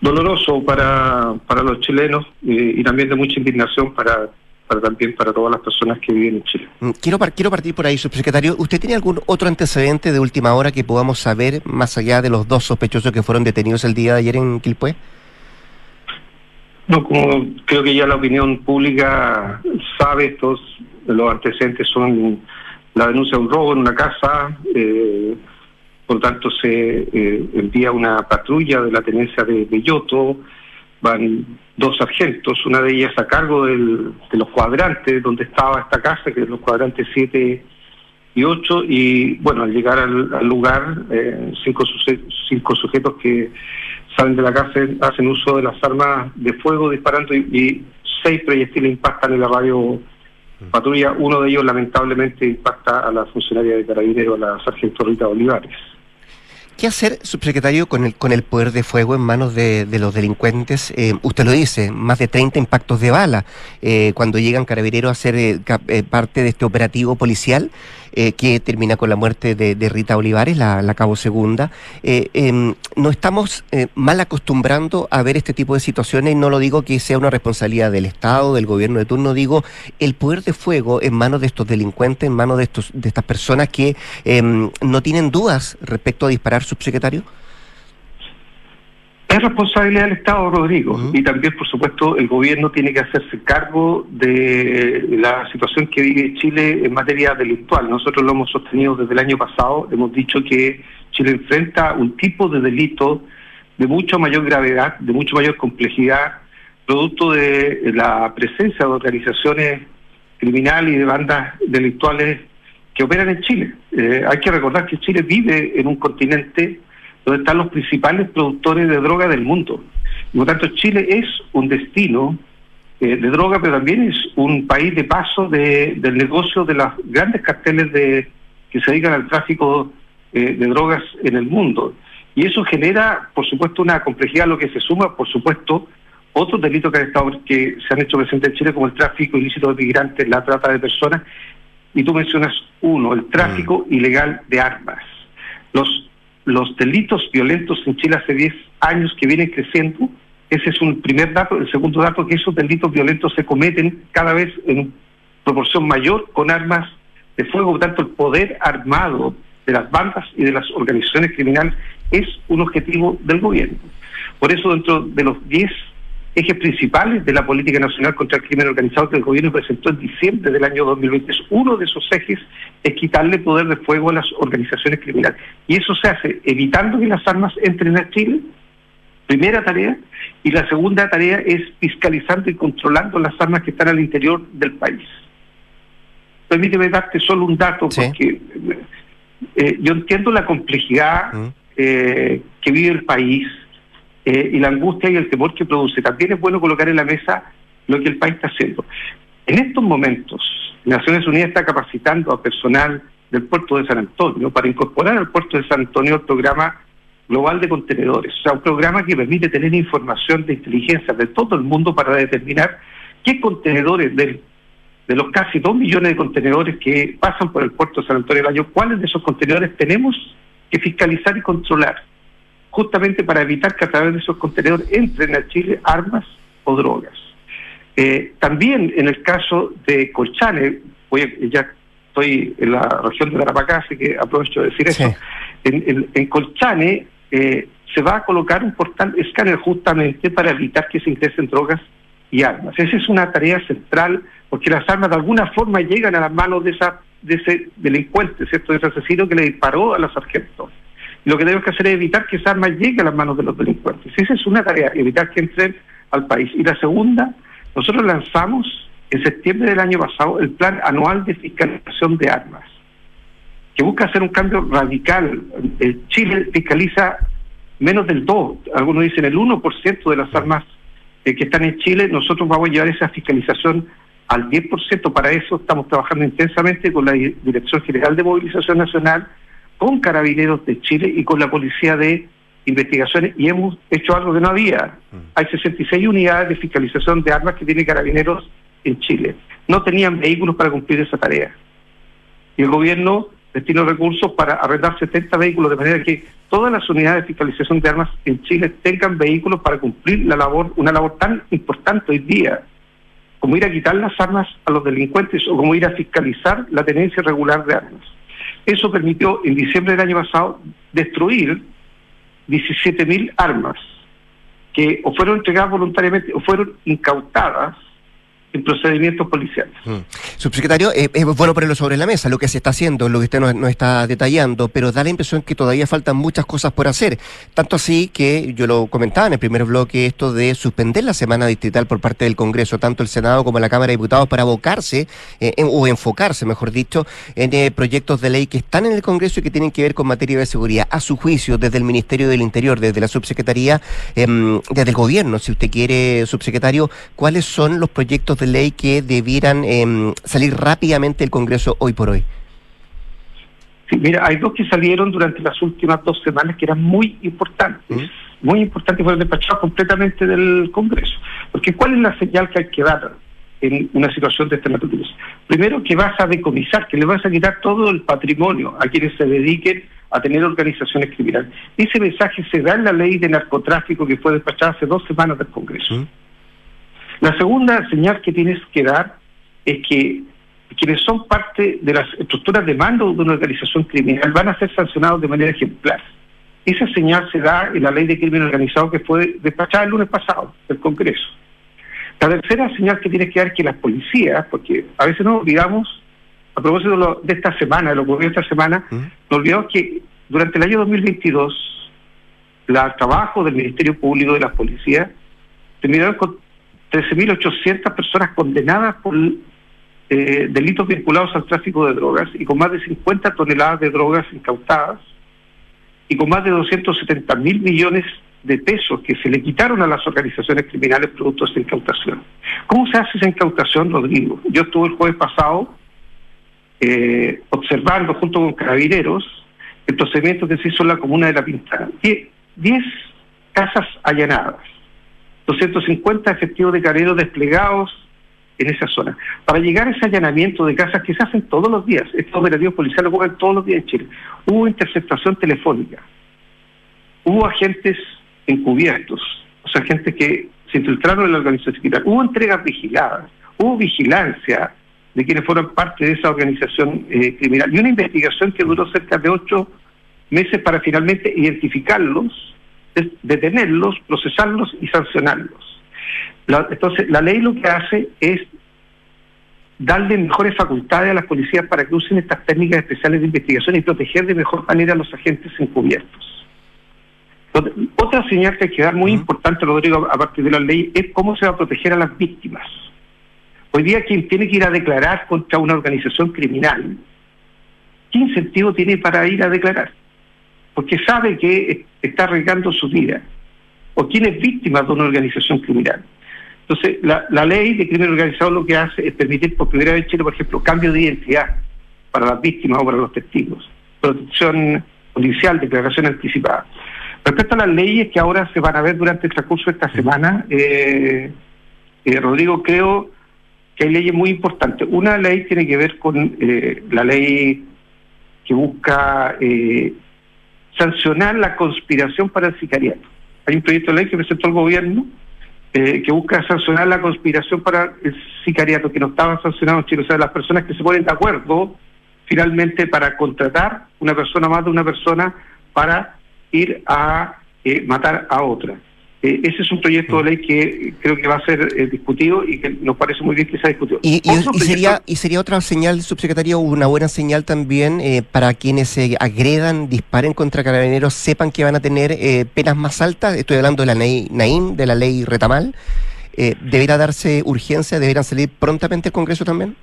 doloroso para, para los chilenos eh, y también de mucha indignación para para también para todas las personas que viven en Chile. Mm, quiero, quiero partir por ahí, subsecretario. ¿Usted tiene algún otro antecedente de última hora que podamos saber más allá de los dos sospechosos que fueron detenidos el día de ayer en Quilpué? No, como creo que ya la opinión pública sabe, estos los antecedentes son la denuncia de un robo en una casa, eh, por lo tanto se eh, envía una patrulla de la tenencia de Belloto, van dos sargentos, una de ellas a cargo del, de los cuadrantes donde estaba esta casa, que es los cuadrantes 7 y 8, y bueno, al llegar al, lugar, eh, cinco, cinco sujetos que salen de la casa hacen uso de las armas de fuego disparando y, seis proyectiles impactan en la radio patrulla, uno de ellos lamentablemente impacta a la funcionaria de carabineros, la sargento Rita Olivares. ¿Qué hacer, subsecretario, con el, con el poder de fuego en manos de, los delincuentes? Eh, usted lo dice, más de 30 impactos de bala eh, cuando llegan carabineros a ser eh, parte de este operativo policial. Eh, que termina con la muerte de, Rita Olivares, la, la cabo segunda. Eh, em, no estamos eh, mal acostumbrando a ver este tipo de situaciones y no lo digo que sea una responsabilidad del Estado, del gobierno de turno, digo el poder de fuego en manos de estos delincuentes, en manos de, estos, de estas personas que em, no tienen dudas respecto a disparar, subsecretario. Es responsabilidad del Estado, Rodrigo, y también, por supuesto, el gobierno tiene que hacerse cargo de la situación que vive Chile en materia delictual. Nosotros lo hemos sostenido desde el año pasado, hemos dicho que Chile enfrenta un tipo de delito de mucha mayor gravedad, de mucha mayor complejidad, producto de la presencia de organizaciones criminales y de bandas delictuales que operan en Chile. Eh, hay que recordar que Chile vive en un continente donde están los principales productores de droga del mundo. por lo tanto, Chile es un destino eh, de droga, pero también es un país de paso de, del negocio de las grandes carteles de, que se dedican al tráfico eh, de drogas en el mundo. Y eso genera, por supuesto, una complejidad, lo que se suma, por supuesto, otros delitos que han, estado, que se han hecho presentes en Chile, como el tráfico ilícito de migrantes, la trata de personas, y tú mencionas uno, el tráfico mm. ilegal de armas. Los los delitos violentos en Chile hace 10 años que vienen creciendo. Ese es un primer dato. El segundo dato es que esos delitos violentos se cometen cada vez en proporción mayor con armas de fuego. Por tanto, el poder armado de las bandas y de las organizaciones criminales es un objetivo del gobierno. Por eso, dentro de los 10 ejes principales de la política nacional contra el crimen organizado que el gobierno presentó en diciembre del año 2020. Uno de esos ejes es quitarle poder de fuego a las organizaciones criminales. Y eso se hace evitando que las armas entren a Chile, primera tarea, y la segunda tarea es fiscalizando y controlando las armas que están al interior del país. Permíteme darte solo un dato, porque eh, yo entiendo la complejidad mm. eh, que vive el país eh, y la angustia y el temor que produce. También es bueno colocar en la mesa lo que el país está haciendo. En estos momentos, Naciones Unidas está capacitando a personal del puerto de San Antonio para incorporar al puerto de San Antonio el programa global de contenedores, o sea, un programa que permite tener información de inteligencia de todo el mundo para determinar qué contenedores del de los casi dos millones de contenedores que pasan por el puerto de San Antonio del Año, ¿cuáles de esos contenedores tenemos que fiscalizar y controlar? Justamente para evitar que a través de esos contenedores entren a Chile armas o drogas. Eh, también en el caso de Colchane, voy ya estoy en la región de Tarapacá, así que aprovecho de decir eso, en, Colchane eh, se va a colocar un portal escáner justamente para evitar que se ingresen drogas y armas. Esa es una tarea central porque las armas de alguna forma llegan a las manos de, esa, de ese delincuente, ¿cierto? de ese asesino que le disparó a la sargento. Lo que tenemos que hacer es evitar que esa arma llegue a las manos de los delincuentes. Esa es una tarea, evitar que entren al país. Y la segunda, nosotros lanzamos en septiembre del año pasado el Plan Anual de Fiscalización de Armas, que busca hacer un cambio radical. Chile fiscaliza menos del 2, algunos dicen el 1% de las armas eh, que están en Chile, nosotros vamos a llevar esa fiscalización al 10%. Para eso estamos trabajando intensamente con la Dirección General de Movilización Nacional, con Carabineros de Chile y con la Policía de Investigaciones y hemos hecho algo que no había. Mm. Hay 66 unidades de fiscalización de armas que tiene Carabineros en Chile. No tenían vehículos para cumplir esa tarea. Y el gobierno destinó recursos para arrendar 70 vehículos de manera que todas las unidades de fiscalización de armas en Chile tengan vehículos para cumplir la labor, una labor tan importante hoy día, como ir a quitar las armas a los delincuentes o como ir a fiscalizar la tenencia regular de armas. Eso permitió en diciembre del año pasado destruir 17.000 armas que o fueron entregadas voluntariamente o fueron incautadas en procedimientos policiales. Mm. Subsecretario, eh, es bueno ponerlo sobre la mesa lo que se está haciendo, lo que usted nos, está detallando, pero da la impresión que todavía faltan muchas cosas por hacer. Tanto así que yo lo comentaba en el primer bloque, esto de suspender la semana distrital por parte del Congreso, tanto el Senado como la Cámara de Diputados, para abocarse eh, o enfocarse, mejor dicho, en eh, proyectos de ley que están en el Congreso y que tienen que ver con materia de seguridad. A su juicio, desde el Ministerio del Interior, desde la Subsecretaría, em, desde el Gobierno, si usted quiere, Subsecretario, ¿cuáles son los proyectos de ley que debieran em, salir rápidamente del Congreso hoy por hoy? Sí, mira, hay dos que salieron durante las últimas dos semanas que eran muy importantes, muy importantes, fueron despachados completamente del Congreso. Porque ¿cuál es la señal que hay que dar en una situación de esta naturaleza? Primero, que vas a decomisar, que le vas a quitar todo el patrimonio a quienes se dediquen a tener organizaciones criminales. Ese mensaje se da en la ley de narcotráfico que fue despachada hace dos semanas del Congreso. La segunda señal que tienes que dar es que quienes son parte de las estructuras de mando de una organización criminal van a ser sancionados de manera ejemplar. Esa señal se da en la ley de crimen organizado que fue despachada el lunes pasado del Congreso. La tercera señal que tienes que dar es que las policías, porque a veces nos olvidamos, a propósito de, esta semana, de lo que ocurrió esta semana, ¿Mm? nos olvidamos que durante el año 2022 el trabajo del Ministerio Público de las policías terminaron con 13.800 personas condenadas por eh, delitos vinculados al tráfico de drogas y con más de 50 toneladas de drogas incautadas y con más de 270 mil millones de pesos que se le quitaron a las organizaciones criminales producto de esta incautación. ¿Cómo se hace esa incautación, Rodrigo? Yo estuve el jueves pasado eh, observando junto con carabineros el procedimiento que se hizo en la comuna de La Pintana. 10 casas allanadas 250 efectivos de carreros desplegados en esa zona. Para llegar a ese allanamiento de casas que se hacen todos los días, estos operativos policiales ocurren todos los días en Chile, hubo interceptación telefónica, hubo agentes encubiertos, o sea, gente que se infiltraron en la organización criminal, hubo entregas vigiladas, hubo vigilancia de quienes fueron parte de esa organización eh, criminal y una investigación que duró cerca de ocho meses para finalmente identificarlos detenerlos, procesarlos y sancionarlos. entonces, la ley lo que hace es darle mejores facultades a las policías para que usen estas técnicas especiales de investigación y proteger de mejor manera a los agentes encubiertos. otra señal que hay que dar muy importante, Rodrigo, a partir de la ley, es cómo se va a proteger a las víctimas. Hoy día quien tiene que ir a declarar contra una organización criminal, ¿qué incentivo tiene para ir a declarar? Porque sabe que está arriesgando su vida. O quién es víctima de una organización criminal. Entonces, la, ley de crimen organizado lo que hace es permitir por primera vez en Chile, por ejemplo, cambio de identidad para las víctimas o para los testigos, protección policial, declaración anticipada. Respecto a las leyes que ahora se van a ver durante el transcurso de esta semana, eh, eh, Rodrigo, creo que hay leyes muy importantes. Una ley tiene que ver con eh, la ley que busca sancionar la conspiración para el sicariato. Hay un proyecto de ley que presentó el gobierno eh, que busca sancionar la conspiración para el sicariato, que no estaban sancionados en Chile, o sea, las personas que se ponen de acuerdo finalmente para contratar una persona más de una persona para ir a eh, matar a otra. Eh, ese es un proyecto de ley que creo que va a ser eh, discutido y que nos parece muy bien que se ha discutido. Y, sería, y sería otra señal, subsecretario, una buena señal también eh, para quienes se agredan, disparen contra carabineros, sepan que van a tener penas más altas. Estoy hablando de la ley Naim, de la ley Retamal. ¿Deberá darse urgencia? ¿Deberán salir prontamente al Congreso también?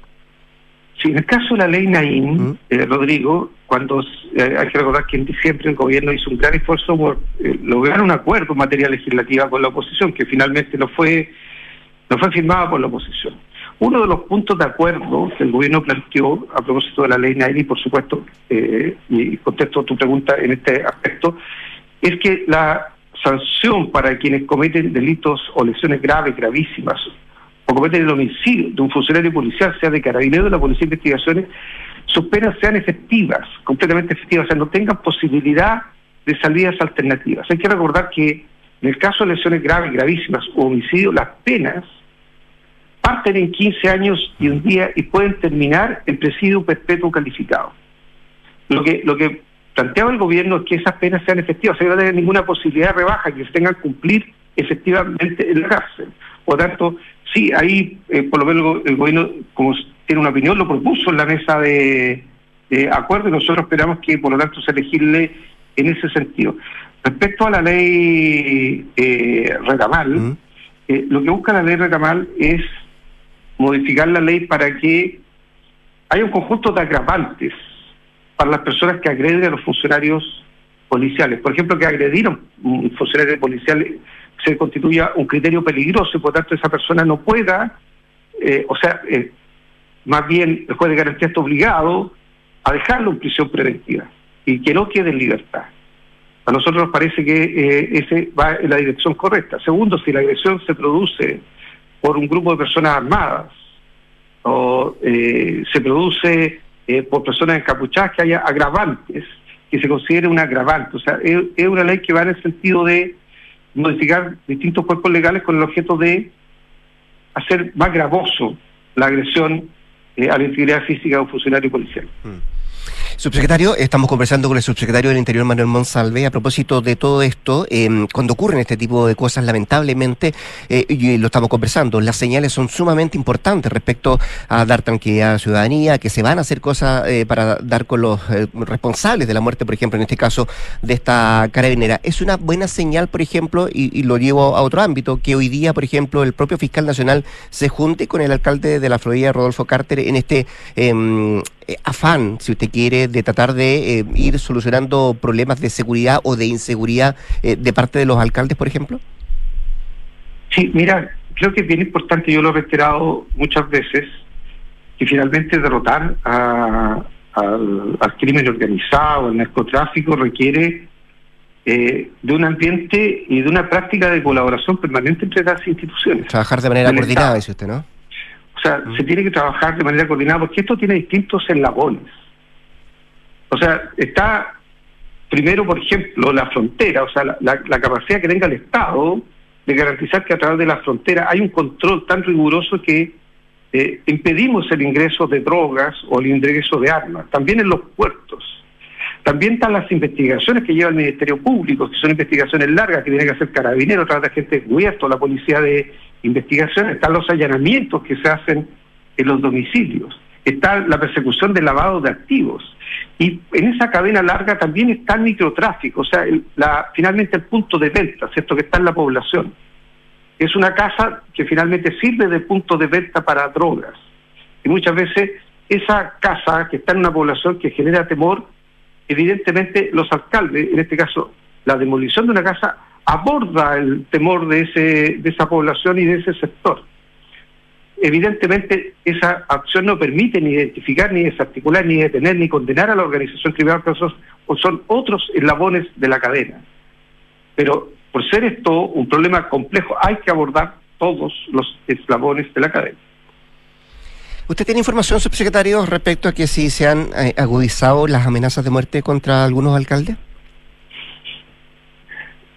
Sí, en el caso de la ley Naim, eh, Rodrigo, cuando eh, hay que recordar que en diciembre el gobierno hizo un gran esfuerzo por eh, lograr un acuerdo en materia legislativa con la oposición, que finalmente no fue, no fue firmado por la oposición. Uno de los puntos de acuerdo que el gobierno planteó a propósito de la ley Naim, y por supuesto, y contesto tu pregunta en este aspecto, es que la sanción para quienes cometen delitos o lesiones graves, gravísimas, o cometen el homicidio de un funcionario policial, sea de carabinero de la Policía de Investigaciones, sus penas sean efectivas, completamente efectivas, o sea, no tengan posibilidad de salidas alternativas. Hay que recordar que en el caso de lesiones graves, gravísimas o homicidio, las penas parten en 15 años y un día y pueden terminar en presidio perpetuo calificado. Lo que, lo que planteaba el gobierno es que esas penas sean efectivas, o sea, no haya ninguna posibilidad de rebaja, que se tengan que cumplir efectivamente en la cárcel. Por tanto, sí, ahí eh, por lo menos el gobierno, como tiene una opinión, lo propuso en la mesa de, acuerdo y nosotros esperamos que por lo tanto se elegirle en ese sentido. Respecto a la ley eh, Recamal, eh, lo que busca la ley Recamal es modificar la ley para que haya un conjunto de agravantes para las personas que agreden a los funcionarios policiales. Por ejemplo, que agredieron un funcionario policial se constituya un criterio peligroso y por tanto esa persona no pueda, eh, o sea, eh, más bien el juez de garantía está obligado a dejarlo en prisión preventiva y que no quede en libertad. A nosotros nos parece que eh, ese va en la dirección correcta. Segundo, si la agresión se produce por un grupo de personas armadas o se produce por personas encapuchadas que haya agravantes, que se considere un agravante. O sea, es una ley que va en el sentido de modificar distintos cuerpos legales con el objeto de hacer más gravoso la agresión eh, a la integridad física de un funcionario policial. Mm. Subsecretario, estamos conversando con el subsecretario del Interior, Manuel Monsalve, a propósito de todo esto. Em, cuando ocurren este tipo de cosas, lamentablemente, eh, y lo estamos conversando, las señales son sumamente importantes respecto a dar tranquilidad a la ciudadanía, que se van a hacer cosas eh, para dar con los eh, responsables de la muerte, por ejemplo, en este caso, de esta carabinera. Es una buena señal, por ejemplo, y, lo llevo a otro ámbito, que hoy día, por ejemplo, el propio fiscal nacional se junte con el alcalde de la Florida, Rodolfo Carter, en este em, afán, si usted quiere, de, tratar de eh, ir solucionando problemas de seguridad o de inseguridad eh, de parte de los alcaldes, por ejemplo? Sí, mira, creo que es bien importante, yo lo he reiterado muchas veces, que finalmente derrotar al, crimen organizado, al narcotráfico, requiere eh, de un ambiente y de una práctica de colaboración permanente entre las instituciones. Trabajar de manera coordinada, dice usted, ¿no? O sea, se tiene que trabajar de manera coordinada porque esto tiene distintos eslabones. O sea, está primero, por ejemplo, la frontera, o sea, la, capacidad que tenga el Estado de garantizar que a través de la frontera hay un control tan riguroso que eh, impedimos el ingreso de drogas o el ingreso de armas, también en los puertos. También están las investigaciones que lleva el Ministerio Público, que son investigaciones largas que tiene que hacer Carabineros, a través de gente encubierto, la Policía de investigación, están los allanamientos que se hacen en los domicilios, está la persecución del lavado de activos. Y en esa cadena larga también está el microtráfico, o sea, la, finalmente el punto de venta, ¿cierto? Que está en la población. Es una casa que finalmente sirve de punto de venta para drogas. Y muchas veces esa casa que está en una población que genera temor, evidentemente los alcaldes, en este caso la demolición de una casa, aborda el temor de, ese, de esa población y de ese sector. Evidentemente, esa acción no permite ni identificar, ni desarticular, ni detener, ni condenar a la organización criminal, que son, son otros eslabones de la cadena. Pero por ser esto un problema complejo, hay que abordar todos los eslabones de la cadena. ¿Usted tiene información, subsecretario, respecto a que si se han eh, agudizado las amenazas de muerte contra algunos alcaldes?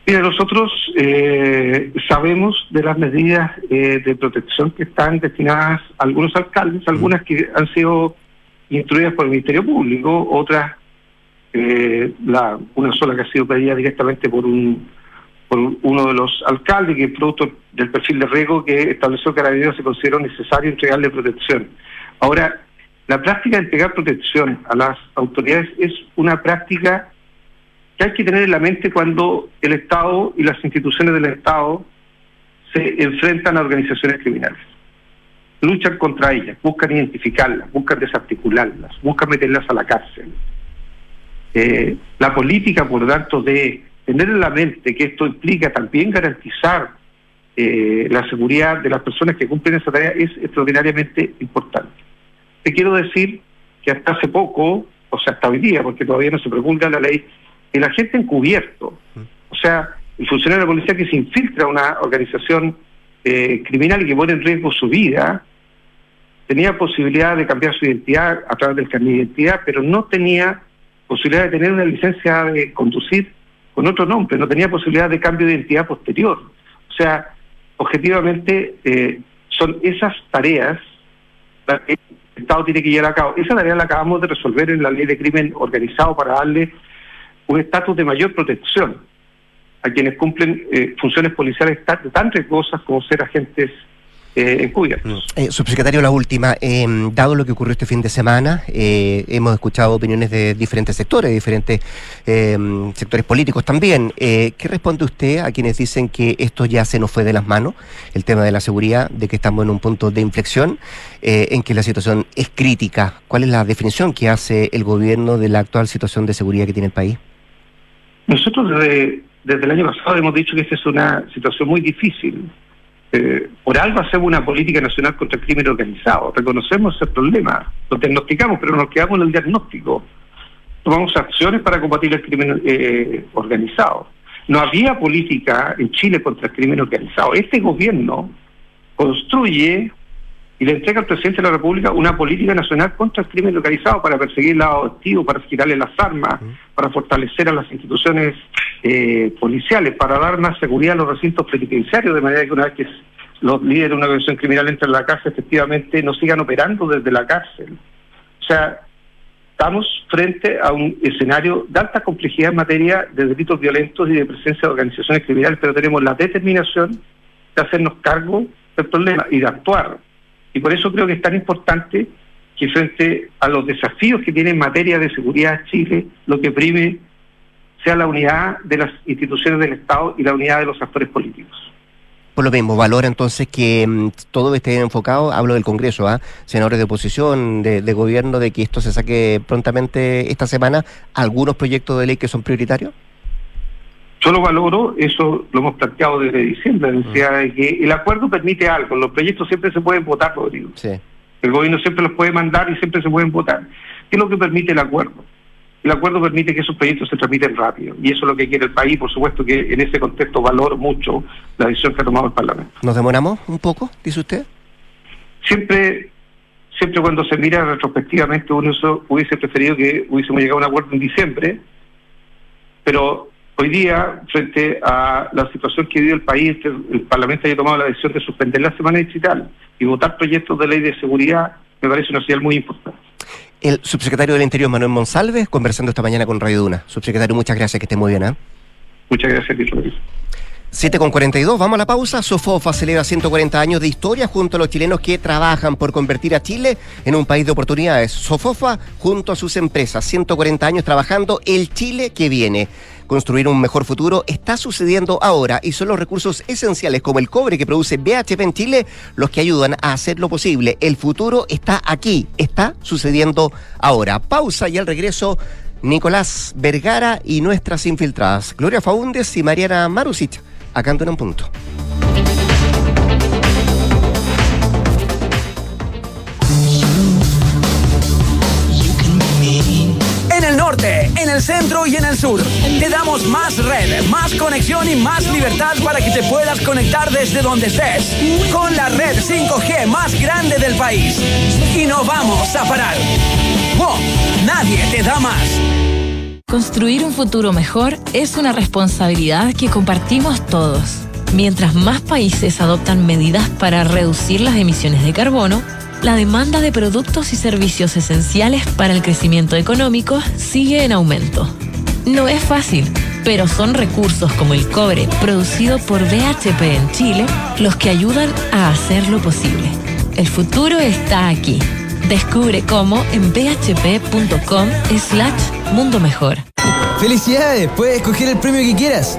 Mira, nosotros eh, sabemos de las medidas eh, de protección que están destinadas a algunos alcaldes, algunas que han sido instruidas por el Ministerio Público, otras, eh, la, una sola que ha sido pedida directamente por un por uno de los alcaldes, que producto del perfil de riesgo que estableció que Carabineros se consideró necesario entregarle protección. Ahora, la práctica de entregar protección a las autoridades es una práctica que hay que tener en la mente cuando el Estado y las instituciones del Estado se enfrentan a organizaciones criminales. Luchan contra ellas, buscan identificarlas, buscan desarticularlas, buscan meterlas a la cárcel. Eh, la política, por tanto, de tener en la mente que esto implica también garantizar eh, la seguridad de las personas que cumplen esa tarea es extraordinariamente importante. Te quiero decir que hasta hace poco, o sea, hasta hoy día, porque todavía no se promulga la ley, el agente encubierto, o sea, el funcionario de la policía que se infiltra a una organización eh, criminal y que pone en riesgo su vida, tenía posibilidad de cambiar su identidad a través del carnet de identidad, pero no tenía posibilidad de tener una licencia de conducir con otro nombre, no tenía posibilidad de cambio de identidad posterior. O sea, objetivamente eh, son esas tareas las que el Estado tiene que llevar a cabo. Esa tarea la acabamos de resolver en la ley de crimen organizado para darle un estatus de mayor protección a quienes cumplen eh, funciones policiales tan, tan riesgosas como ser agentes encubiertos. Mm. Eh, subsecretario, la última. Em, dado lo que ocurrió este fin de semana, eh, hemos escuchado opiniones de diferentes sectores, diferentes em, sectores políticos también. ¿Qué responde usted a quienes dicen que esto ya se nos fue de las manos, el tema de la seguridad, de que estamos en un punto de inflexión, en que la situación es crítica? ¿Cuál es la definición que hace el gobierno de la actual situación de seguridad que tiene el país? Nosotros desde, desde el año pasado hemos dicho que esta es una situación muy difícil. Eh, por algo hacemos una política nacional contra el crimen organizado. Reconocemos ese problema, lo diagnosticamos, pero nos quedamos en el diagnóstico. Tomamos acciones para combatir el crimen eh, organizado. No había política en Chile contra el crimen organizado. Este gobierno construye y le entrega al presidente de la República una política nacional contra el crimen localizado para perseguir el activo, para girarle las armas, para fortalecer a las instituciones eh, policiales, para dar más seguridad a los recintos penitenciarios, de manera que una vez que los líderes de una organización criminal entran a la cárcel, efectivamente no sigan operando desde la cárcel. O sea, estamos frente a un escenario de alta complejidad en materia de delitos violentos y de presencia de organizaciones criminales, pero tenemos la determinación de hacernos cargo del problema y de actuar y por eso creo que es tan importante que frente a los desafíos que tiene en materia de seguridad Chile, lo que prime sea la unidad de las instituciones del Estado y la unidad de los actores políticos. Por lo mismo, valora entonces que mm, todo esté enfocado, hablo del Congreso, ¿ah? senadores de oposición, de, de, gobierno, de que esto se saque prontamente esta semana, algunos proyectos de ley que son prioritarios? Yo lo valoro, eso lo hemos planteado desde diciembre, la de que el acuerdo permite algo, los proyectos siempre se pueden votar, Rodrigo. Sí. El gobierno siempre los puede mandar y siempre se pueden votar. ¿Qué es lo que permite el acuerdo? El acuerdo permite que esos proyectos se tramiten rápido y eso es lo que quiere el país. Por supuesto que en ese contexto valoro mucho la decisión que ha tomado el Parlamento. ¿Nos demoramos un poco, dice usted? Siempre siempre cuando se mira retrospectivamente uno hubiese preferido que hubiésemos llegado a un acuerdo en diciembre, pero Hoy día, frente a la situación que vive el país, el Parlamento haya tomado la decisión de suspender la semana digital y votar proyectos de ley de seguridad, me parece una señal muy importante. El subsecretario del Interior, Manuel Monsalve, conversando esta mañana con Radio Duna. Subsecretario, muchas gracias, que esté muy bien. ¿eh? Muchas gracias, Luis 7 con 42, vamos a la pausa. Sofofa celebra 140 años de historia junto a los chilenos que trabajan por convertir a Chile en un país de oportunidades. Sofofa junto a sus empresas, 140 años trabajando el Chile que viene. Construir un mejor futuro está sucediendo ahora y son los recursos esenciales como el cobre que produce BHP en Chile los que ayudan a hacerlo posible. El futuro está aquí, está sucediendo ahora. Pausa y al regreso Nicolás Vergara y nuestras infiltradas, Gloria Faúndez y Mariana Marusic, acá en un punto. Norte, en el centro y en el sur. Te damos más red, más conexión y más libertad para que te puedas conectar desde donde estés. Con la red 5G más grande del país. Y no vamos a parar. ¡Oh! Nadie te da más. Construir un futuro mejor es una responsabilidad que compartimos todos. Mientras más países adoptan medidas para reducir las emisiones de carbono, la demanda de productos y servicios esenciales para el crecimiento económico sigue en aumento. No es fácil, pero son recursos como el cobre producido por BHP en Chile los que ayudan a hacerlo posible. El futuro está aquí. Descubre cómo en bhp.com slash mundo mejor. ¡Felicidades! Puedes escoger el premio que quieras.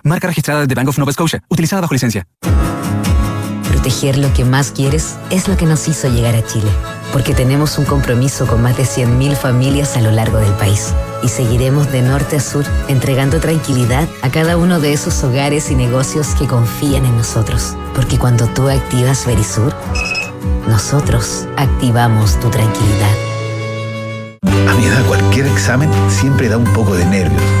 Marca registrada de Bank of Nova Scotia, utilizada bajo licencia. Proteger lo que más quieres es lo que nos hizo llegar a Chile, porque tenemos un compromiso con más de 100.000 familias a lo largo del país y seguiremos de norte a sur entregando tranquilidad a cada uno de esos hogares y negocios que confían en nosotros, porque cuando tú activas Verisur, nosotros activamos tu tranquilidad. A mi edad cualquier examen siempre da un poco de nervios.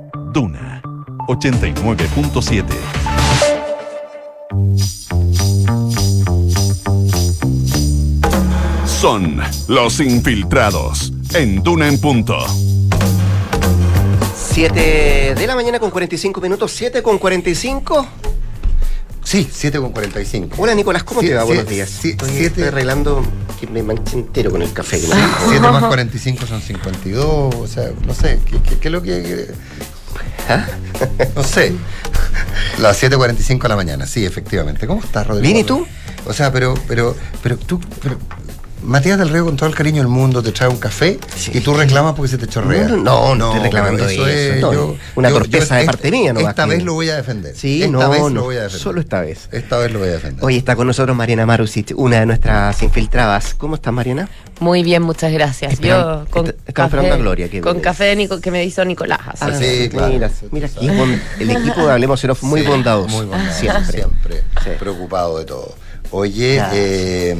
Duna 89.7. Son los infiltrados en Duna en punto. 7 de la mañana con 45 minutos, 7 con 45. Sí, 7 con 45. Hola Nicolás, ¿cómo Sí, te va? sí, Buenos días. estoy, siete- estoy arreglando que me manche entero con el café. que me Sí, dejó. 7 más 45 son 52, o sea, no sé, ¿qué, qué- qué es lo que...? ¿Ah? No sé. Las 7.45 de la mañana, sí, efectivamente. ¿Cómo estás, Rodrigo? Bien, ¿y tú? O sea, pero, pero, pero tú... pero- Matías del Río, con todo el cariño del mundo, te trae un café y tú reclamas porque se te chorrea. No, no, no estoy reclamando eso, no, una torpeza de parte mía, no Esta vez lo voy a defender. Sí, esta no, vez no, lo voy a defender. solo esta vez. Esta vez lo voy a defender. Hoy está con nosotros Mariana Marusic, una de nuestras infiltradas. ¿Cómo estás, Mariana? Muy bien, muchas gracias. Esperan- Yo con estamos esperando a Gloria, que con viene. café de Nico- que me hizo Nicolás. así Ah, sí, claro. Mira, mira aquí, el equipo de Hablemos Off muy Sí, bondadoso. Muy bondadoso, Siempre. siempre. Sí. Preocupado de todo. Oye, eh,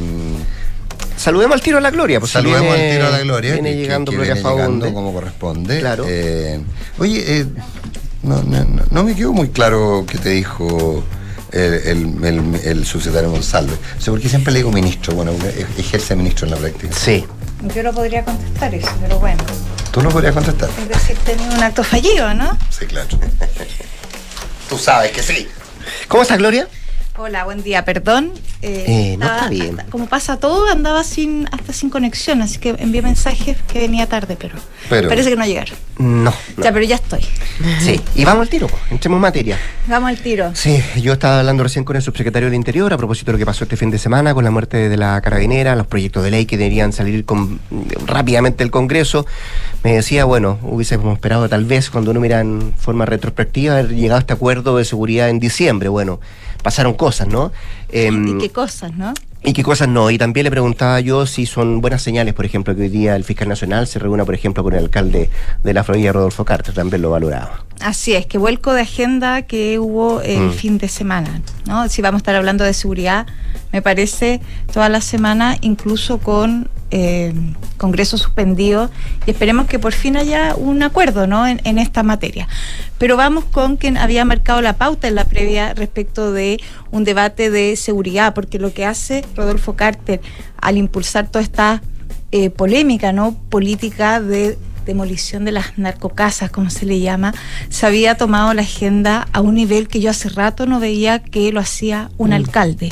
Saludemos al tiro a la Gloria. Pues, si saludemos viene- al tiro a la Gloria. Viene que- que- llegando que Gloria viene llegando como corresponde. Claro. Eh, oye, eh, no, no, no- no me quedó muy claro qué te dijo el, el, el- el subsecretario Monsalve. O sea, porque siempre le digo ministro. Bueno, e- ejerce ministro en la práctica. Sí. Yo no podría contestar eso, pero bueno. ¿Tú no podrías contestar? Es decir, tenía un acto fallido, ¿no? Sí, claro. Tú sabes que sí. ¿Cómo estás, Gloria? Hola, buen día, perdón. Eh, no está bien. como pasa todo, andaba sin hasta sin conexión, así que envié mensajes que venía tarde, pero, Pero- parece que no llegaron. No. Ya, pero ya estoy. Sí, y vamos al tiro, entremos en materia. Vamos al tiro. Sí, yo estaba hablando recién con el subsecretario del Interior a propósito de lo que pasó este fin de semana con la muerte de la carabinera, los proyectos de ley que deberían salir con, rápidamente del Congreso. Me decía, bueno, hubiésemos esperado tal vez cuando uno mira en forma retrospectiva haber llegado a este acuerdo de seguridad en diciembre. Bueno, pasaron cosas, ¿no? Em, ¿Y qué cosas, no? ¿Y qué cosas no? Y también le preguntaba yo si son buenas señales, por ejemplo, que hoy día el fiscal nacional se reúna, por ejemplo, con el alcalde de la Florida, Rodolfo Carter, también lo valoraba. Así es, que vuelco de agenda que hubo el Mm. fin de semana, ¿no? Si vamos a estar hablando de seguridad, me parece toda la semana, incluso con eh, Congreso suspendido, y esperemos que por fin haya un acuerdo, ¿no? En, en esta materia. Pero vamos con quien había marcado la pauta en la previa respecto de un debate de seguridad, porque lo que hace Rodolfo Carter al impulsar toda esta eh, polémica, ¿no? Política de demolición de las narcocasas, como se le llama, se había tomado la agenda a un nivel que yo hace rato no veía que lo hacía un alcalde.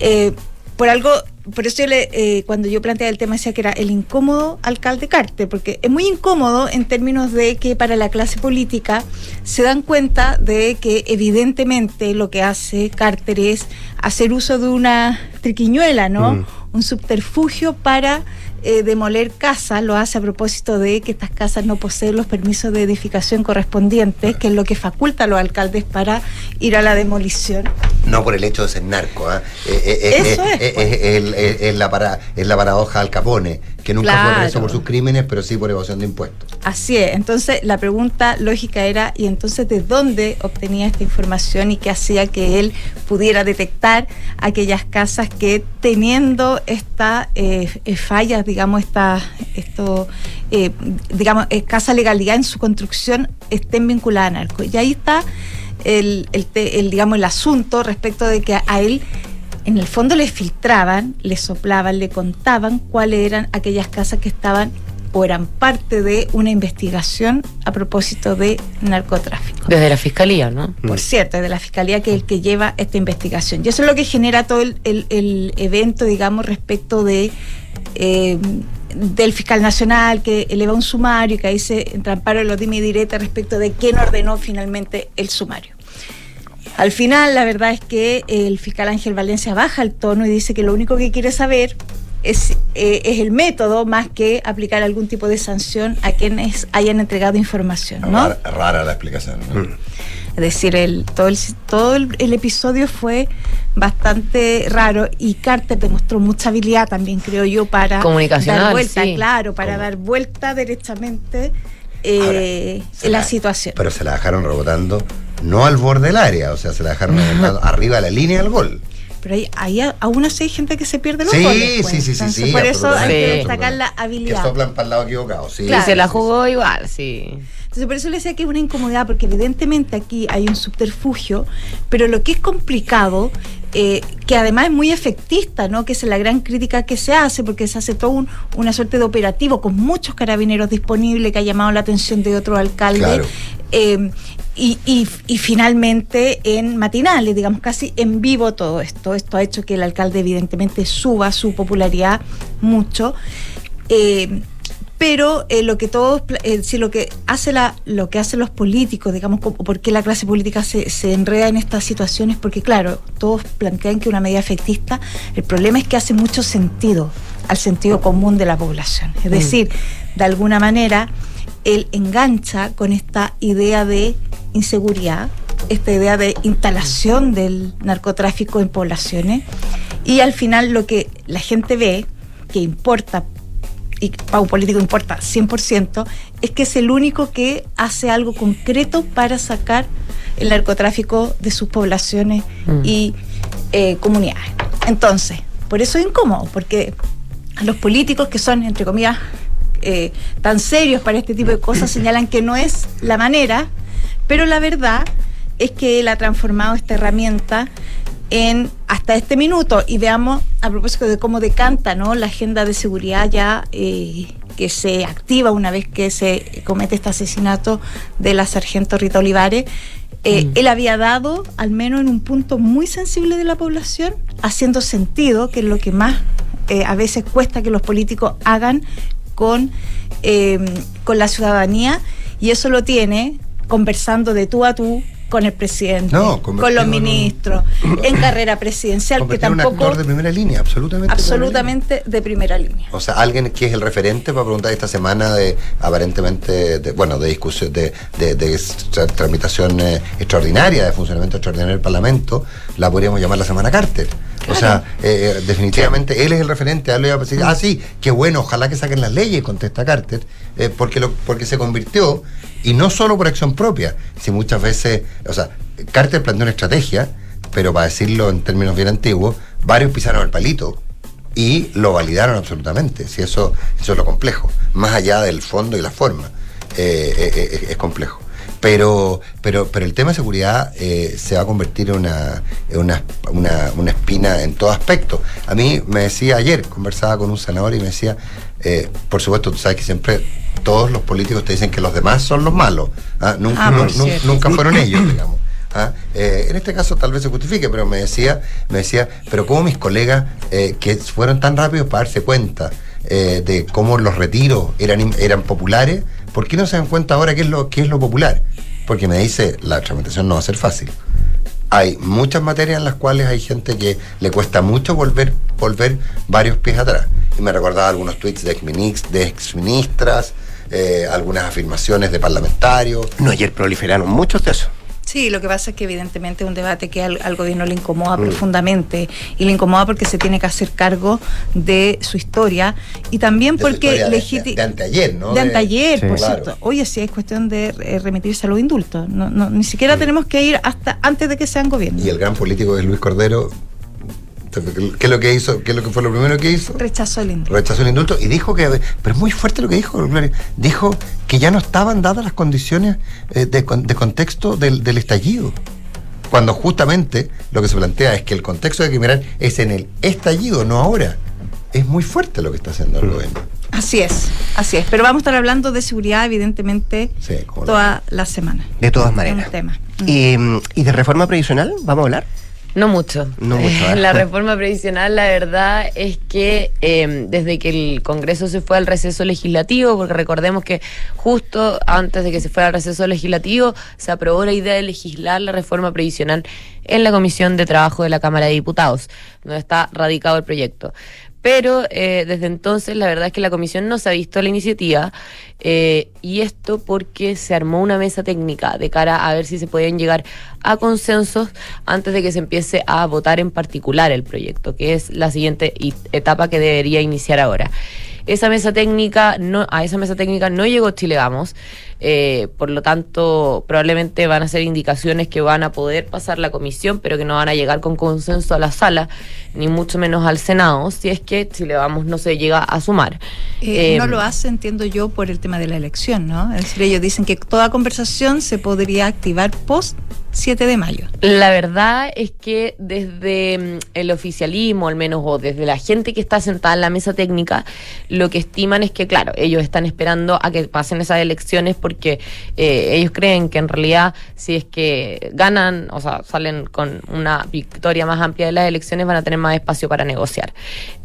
Eh, por algo, por eso yo le, eh, cuando yo planteaba el tema decía que era el incómodo alcalde Carter, porque es muy incómodo en términos de que para la clase política se dan cuenta de que evidentemente lo que hace Carter es hacer uso de una triquiñuela, ¿no? Mm. Un subterfugio para eh, demoler casas, lo hace a propósito de que estas casas no poseen los permisos de edificación correspondientes, que es lo que faculta a los alcaldes para ir a la demolición. No por el hecho de ser narco, Eso es, pues. el- es la para- es la paradoja al Capone, que nunca Claro. fue preso por sus crímenes, pero sí por evasión de impuestos. Así es, entonces la pregunta lógica era, ¿y entonces de dónde obtenía esta información y qué hacía que él pudiera detectar aquellas casas que teniendo esta eh, eh, fallas, digamos, esta, esto, eh, digamos, escasa legalidad en su construcción, estén vinculadas a narco? Y ahí está el, el, el, digamos, el asunto respecto de que a él en el fondo le filtraban, le soplaban, le contaban cuáles eran aquellas casas que estaban o eran parte de una investigación a propósito de narcotráfico. Desde la fiscalía, ¿no? Por cierto, es de la fiscalía que es el que lleva esta investigación. Y eso es lo que genera todo el, el- el evento, digamos, respecto de eh, del fiscal nacional que eleva un sumario y que ahí se entramparon los dime y direta respecto de quién ordenó finalmente el sumario. Al final, la verdad es que el fiscal Ángel Valencia baja el tono y dice que lo único que quiere saber es, eh, es el método más que aplicar algún tipo de sanción a quienes hayan entregado información, ¿no? Rara, rara la explicación. ¿no? Es decir, el, todo, el, todo el, el episodio fue bastante raro y Carter demostró mucha habilidad también, creo yo, para dar vuelta, sí. claro, para dar vuelta derechamente eh, en la situación. Pero se la dejaron rebotando no al borde del área, o sea, se la dejaron arriba de la línea del gol. Pero hay, hay a- aún así hay gente que se pierde los Sí, goles. pues. sí, sí, sí, Entonces, sí, Por eso hay que destacar la Que habilidad. soplan para el lado equivocado, sí. Claro. Y se la jugó igual, sí. Entonces, por eso le decía que es una incomodidad, porque evidentemente aquí hay un subterfugio, pero lo que es complicado, eh, que además es muy efectista, ¿no? Que es la gran crítica que se hace, porque se hace todo un- una suerte de operativo con muchos carabineros disponibles que ha llamado la atención de otro alcalde. Claro. Eh, y, y- y finalmente en matinales, digamos, casi en vivo todo esto. Esto ha hecho que el alcalde evidentemente suba su popularidad mucho. Eh, pero eh, lo que todos, eh, si lo que hace la, lo que hacen los políticos, digamos, por qué la clase política se, se enreda en estas situaciones, porque claro, todos plantean que una medida efectista, el problema es que hace mucho sentido al sentido común de la población. Es Mm. decir, de alguna manera, él engancha con esta idea de inseguridad, esta idea de instalación del narcotráfico en poblaciones, y al final lo que la gente ve, que importa y para un político importa 100%, es que es el único que hace algo concreto para sacar el narcotráfico de sus poblaciones Mm. y eh, comunidades. Entonces, por eso es incómodo, porque los políticos que son, entre comillas, eh, tan serios para este tipo de cosas señalan que no es la manera, pero la verdad es que él ha transformado esta herramienta en hasta este minuto y veamos a propósito de cómo decanta ¿no? la agenda de seguridad ya eh, que se activa una vez que se comete este asesinato de la sargento Rita Olivares Eh, mm. Él había dado, al menos en un punto muy sensible de la población, haciendo sentido, que es lo que más eh, a veces cuesta que los políticos hagan con, eh, con la ciudadanía, y eso lo tiene conversando de tú a tú con el presidente, con los ministros, en carrera presidencial, que tampoco... Un actor de primera línea, absolutamente. Absolutamente de primera, línea. O sea, alguien que es el referente para preguntar esta semana de, aparentemente, de, bueno, de discusión, de, de, tramitación eh, extraordinaria, de funcionamiento extraordinario del Parlamento, la podríamos llamar la semana Carter. O sea, eh, eh, definitivamente él es el referente. Él le a decir, ah, sí, qué bueno, ojalá que saquen las leyes, contesta Carter, porque, lo, porque se convirtió y no solo por acción propia, si muchas veces, o sea, Carter planteó una estrategia, pero para decirlo en términos bien antiguos, varios pisaron el palito y lo validaron absolutamente. Si eso, eso es lo complejo, más allá del fondo y la forma, eh, eh, eh, es complejo. Pero, pero, pero el tema de seguridad se va a convertir en, una, una, una, una, espina en todo aspecto. A mí me decía ayer, conversaba con un senador y me decía, por supuesto, tú sabes que siempre todos los políticos te dicen que los demás son los malos. ¿ah? Nunca, ah, nunca fueron ellos, digamos. ¿ah? Eh, en este caso tal vez se justifique, pero me decía, me decía, pero como mis colegas eh, que fueron tan rápidos para darse cuenta eh, de cómo los retiros eran, eran populares, ¿por qué no se dan cuenta ahora qué es lo, qué es lo popular? Porque me dice, la tramitación no va a ser fácil hay muchas materias en las cuales hay gente que le cuesta mucho volver, volver varios pies atrás. Y me recordaba algunos tweets de exministras, eh, algunas afirmaciones de parlamentarios. No, ayer proliferaron muchos de esos. Sí, lo que pasa es que evidentemente es un debate que al, gobierno le incomoda mm. profundamente y le incomoda porque se tiene que hacer cargo de su historia y también porque de, de, anteayer, ¿no? De anteayer, por cierto. Oye, sí, es cuestión de eh, remitirse a los indultos. No, no, ni siquiera mm. tenemos que ir hasta antes de que sean gobierno. Y el gran político es Luis Cordero ¿Qué es lo que hizo? ¿Qué es lo que fue lo primero que hizo? Rechazó el indulto. Rechazó el indulto y dijo que, pero es muy fuerte lo que dijo, Dijo que ya no estaban dadas las condiciones eh, de, contexto del, estallido. Cuando justamente lo que se plantea es que el contexto de que mirar es en el estallido, no ahora. Es muy fuerte lo que está haciendo el mm. gobierno. Así es, así es. Pero vamos a estar hablando de seguridad, evidentemente, toda la semana. De todas maneras. ¿Y, ¿Y de reforma previsional? ¿Vamos a hablar? No mucho. No mucho. ¿eh? La reforma previsional, la verdad es que em, desde que el Congreso se fue al receso legislativo, porque recordemos que justo antes de que se fuera al receso legislativo, se aprobó la idea de legislar la reforma previsional en la Comisión de Trabajo de la Cámara de Diputados, donde está radicado el proyecto. Pero eh, desde entonces la verdad es que la comisión no se ha visto la iniciativa eh, y esto porque se armó una mesa técnica de cara a ver si se pueden llegar a consensos antes de que se empiece a votar en particular el proyecto, que es la siguiente etapa que debería iniciar ahora. Esa mesa técnica, no, a esa mesa técnica no llegó Chile Vamos, eh, por lo tanto probablemente van a ser indicaciones que van a poder pasar la comisión, pero que no van a llegar con consenso a la sala, ni mucho menos al Senado, si es que Chile Vamos no se llega a sumar. Eh, no eh, lo hace, entiendo yo, por el tema de la elección, ¿no? Es decir, ellos dicen que toda conversación se podría activar post 7 de mayo. La verdad es que desde mm, el oficialismo, al menos, o desde la gente que está sentada en la mesa técnica, lo que estiman es que, claro, ellos están esperando a que pasen esas elecciones porque eh, ellos creen que en realidad, si es que ganan, o sea, salen con una victoria más amplia de las elecciones, van a tener más espacio para negociar.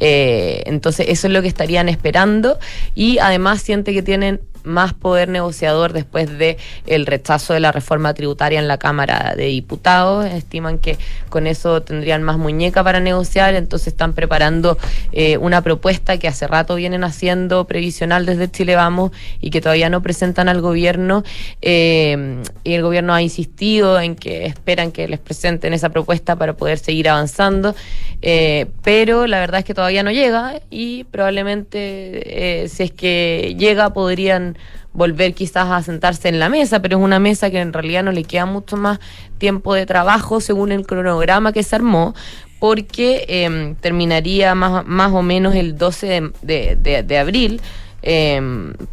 Eh, entonces, eso es lo que estarían esperando y además siente que tienen más poder negociador después de el rechazo de la reforma tributaria en la Cámara de Diputados. Estiman que con eso tendrían más muñeca para negociar, entonces están preparando eh, una propuesta que hace rato vienen haciendo previsional desde Chile Vamos y que todavía no presentan al gobierno. Eh, y el gobierno ha insistido en que esperan que les presenten esa propuesta para poder seguir avanzando, eh, pero la verdad es que todavía no llega y probablemente si es que llega podrían volver quizás a sentarse en la mesa, pero es una mesa que en realidad no le queda mucho más tiempo de trabajo según el cronograma que se armó, porque em, terminaría más, más o menos el 12 de, de, abril eh,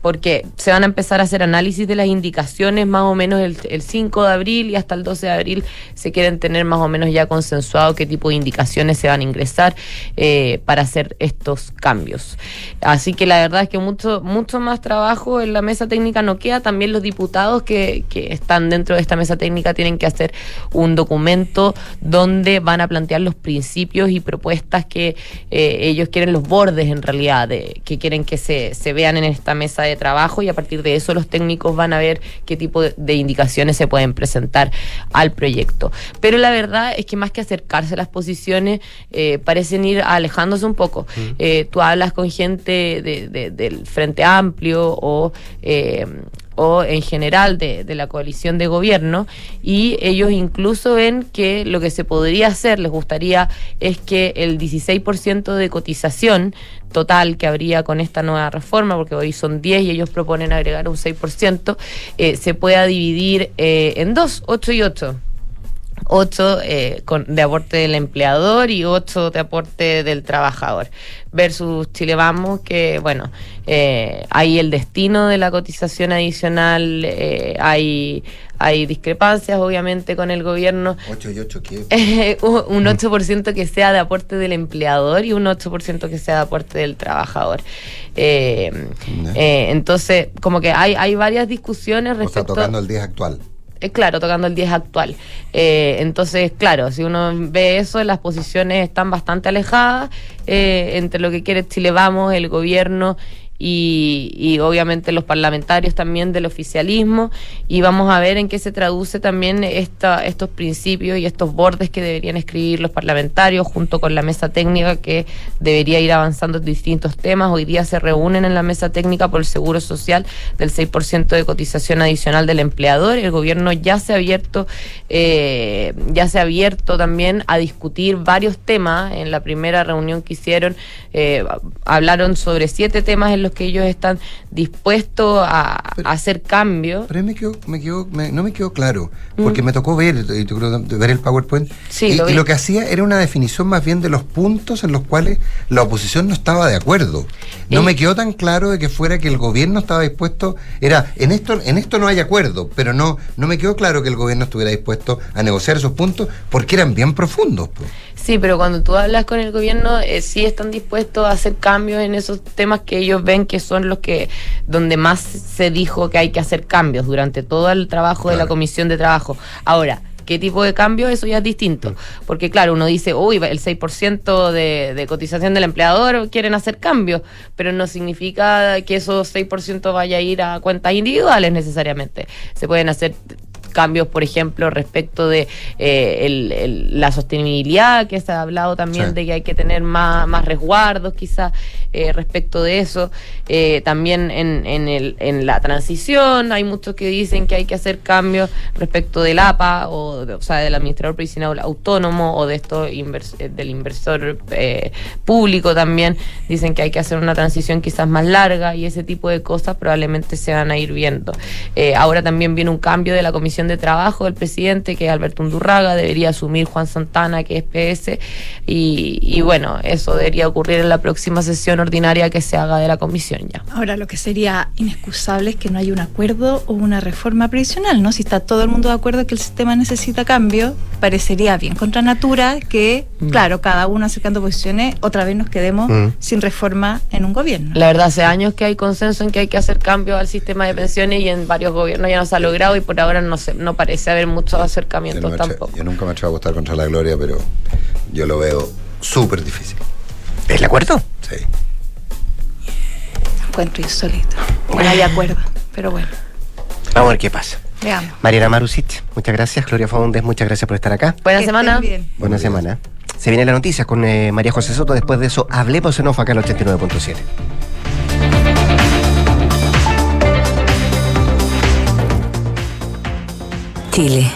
porque se van a empezar a hacer análisis de las indicaciones más o menos el, el 5 de abril y hasta el 12 de abril se quieren tener más o menos ya consensuado qué tipo de indicaciones se van a ingresar eh, para hacer estos cambios. Así que la verdad es que mucho, mucho más trabajo en la mesa técnica no queda. También los diputados que, que están dentro de esta mesa técnica tienen que hacer un documento donde van a plantear los principios y propuestas que eh, ellos quieren, los bordes en realidad, que quieren que se, se vean en esta mesa de trabajo y a partir de eso los técnicos van a ver qué tipo de, de indicaciones se pueden presentar al proyecto. Pero la verdad es que más que acercarse a las posiciones, eh, parecen ir alejándose un poco. Eh, tú hablas con gente de- de- del Frente Amplio o... o en general de, de la coalición de gobierno y ellos incluso ven que lo que se podría hacer, les gustaría, es que el 16% de cotización total que habría con esta nueva reforma, porque hoy son 10 y ellos proponen agregar un 6%, eh, se pueda dividir eh, en dos, 8 y 8. 8 eh, con, de aporte del empleador y 8 de aporte del trabajador. Versus Chile Vamos, que bueno, eh, hay el destino de la cotización adicional, eh, hay, hay discrepancias obviamente con el gobierno. 8 y 8, ¿qué? Un un 8% que sea de aporte del empleador y un 8% que sea de aporte del trabajador. Eh, eh, entonces, como que hay, hay varias discusiones O sea, respecto tocando el 10 actual. Eh, claro, tocando el 10 actual. Eh, entonces, claro, si uno ve eso, las posiciones están bastante alejadas eh, entre lo que quiere Chile Vamos, el gobierno y, obviamente los parlamentarios también del oficialismo y vamos a ver en qué se traduce también esta, estos principios y estos bordes que deberían escribir los parlamentarios junto con la mesa técnica que debería ir avanzando en distintos temas. Hoy día se reúnen en la mesa técnica por el seguro social del 6% de cotización adicional del empleador. El gobierno ya se ha abierto, eh, ya se ha abierto también a discutir varios temas. En la primera reunión que hicieron, eh, hablaron sobre siete temas en los que ellos están dispuestos a, a hacer cambios. Pero me quedó, me quedó, me- no me quedó claro, porque me tocó ver, que ver el PowerPoint, Mm. Sí, y, lo y vi. lo que hacía era una definición más bien de los puntos en los cuales la oposición no estaba de acuerdo. No Eh. me quedó tan claro de que fuera que el gobierno estaba dispuesto, era, en esto, en esto no hay acuerdo, pero no, no me quedó claro que el gobierno estuviera dispuesto a negociar esos puntos porque eran bien profundos. pues. Sí, pero cuando tú hablas con el gobierno, eh, sí están dispuestos a hacer cambios en esos temas que ellos ven que son los que donde más se dijo que hay que hacer cambios durante todo el trabajo de la comisión de trabajo. Ahora, ¿qué tipo de cambios? Eso ya es distinto. Porque claro, uno dice, uy, el 6% de, de cotización del empleador quieren hacer cambios, pero no significa que esos 6% vaya a ir a cuentas individuales necesariamente. Se pueden hacer cambios, por ejemplo, respecto de eh, el- el- la sostenibilidad, que se ha hablado también Sí. de que hay que tener más, más resguardos quizás eh, respecto de eso. Eh, también en, en, el, en la transición hay muchos que dicen que hay que hacer cambios respecto del APA, o, de- o sea, del administrador provisional autónomo o de esto invers- eh, del inversor eh, público también. Dicen que hay que hacer una transición quizás más larga y ese tipo de cosas probablemente se van a ir viendo. Eh, ahora también viene un cambio de la comisión de trabajo del presidente, que es Alberto Undurraga, debería asumir Juan Santana, que es PS, y, y bueno, eso debería ocurrir en la próxima sesión ordinaria que se haga de la comisión ya. Ahora, lo que sería inexcusable es que no haya un acuerdo o una reforma previsional, ¿no? Si está todo el mundo de acuerdo que el sistema necesita cambio, parecería bien contra natura que, Mm. claro, cada uno acercando posiciones, otra vez nos quedemos Mm. sin reforma en un gobierno. La verdad, hace años que hay consenso en que hay que hacer cambios al sistema de pensiones y en varios gobiernos ya no se ha logrado y por ahora no se, no parece haber muchos Yo, no acercamientos tampoco. yo nunca me atrevo a votar contra la gloria, pero yo lo veo súper difícil. ¿El acuerdo? Sí. Encuentro insólito. No hay acuerdo, pero bueno, Vamos a ver qué pasa. veamos. Mariana Marusic, muchas gracias. Gloria Faundes, muchas gracias por estar acá. Buena Que semana. estén bien. Buena semana. Se viene la noticia con eh, María José Soto. Después de eso, hablemos en off acá en el 89.7. Chile,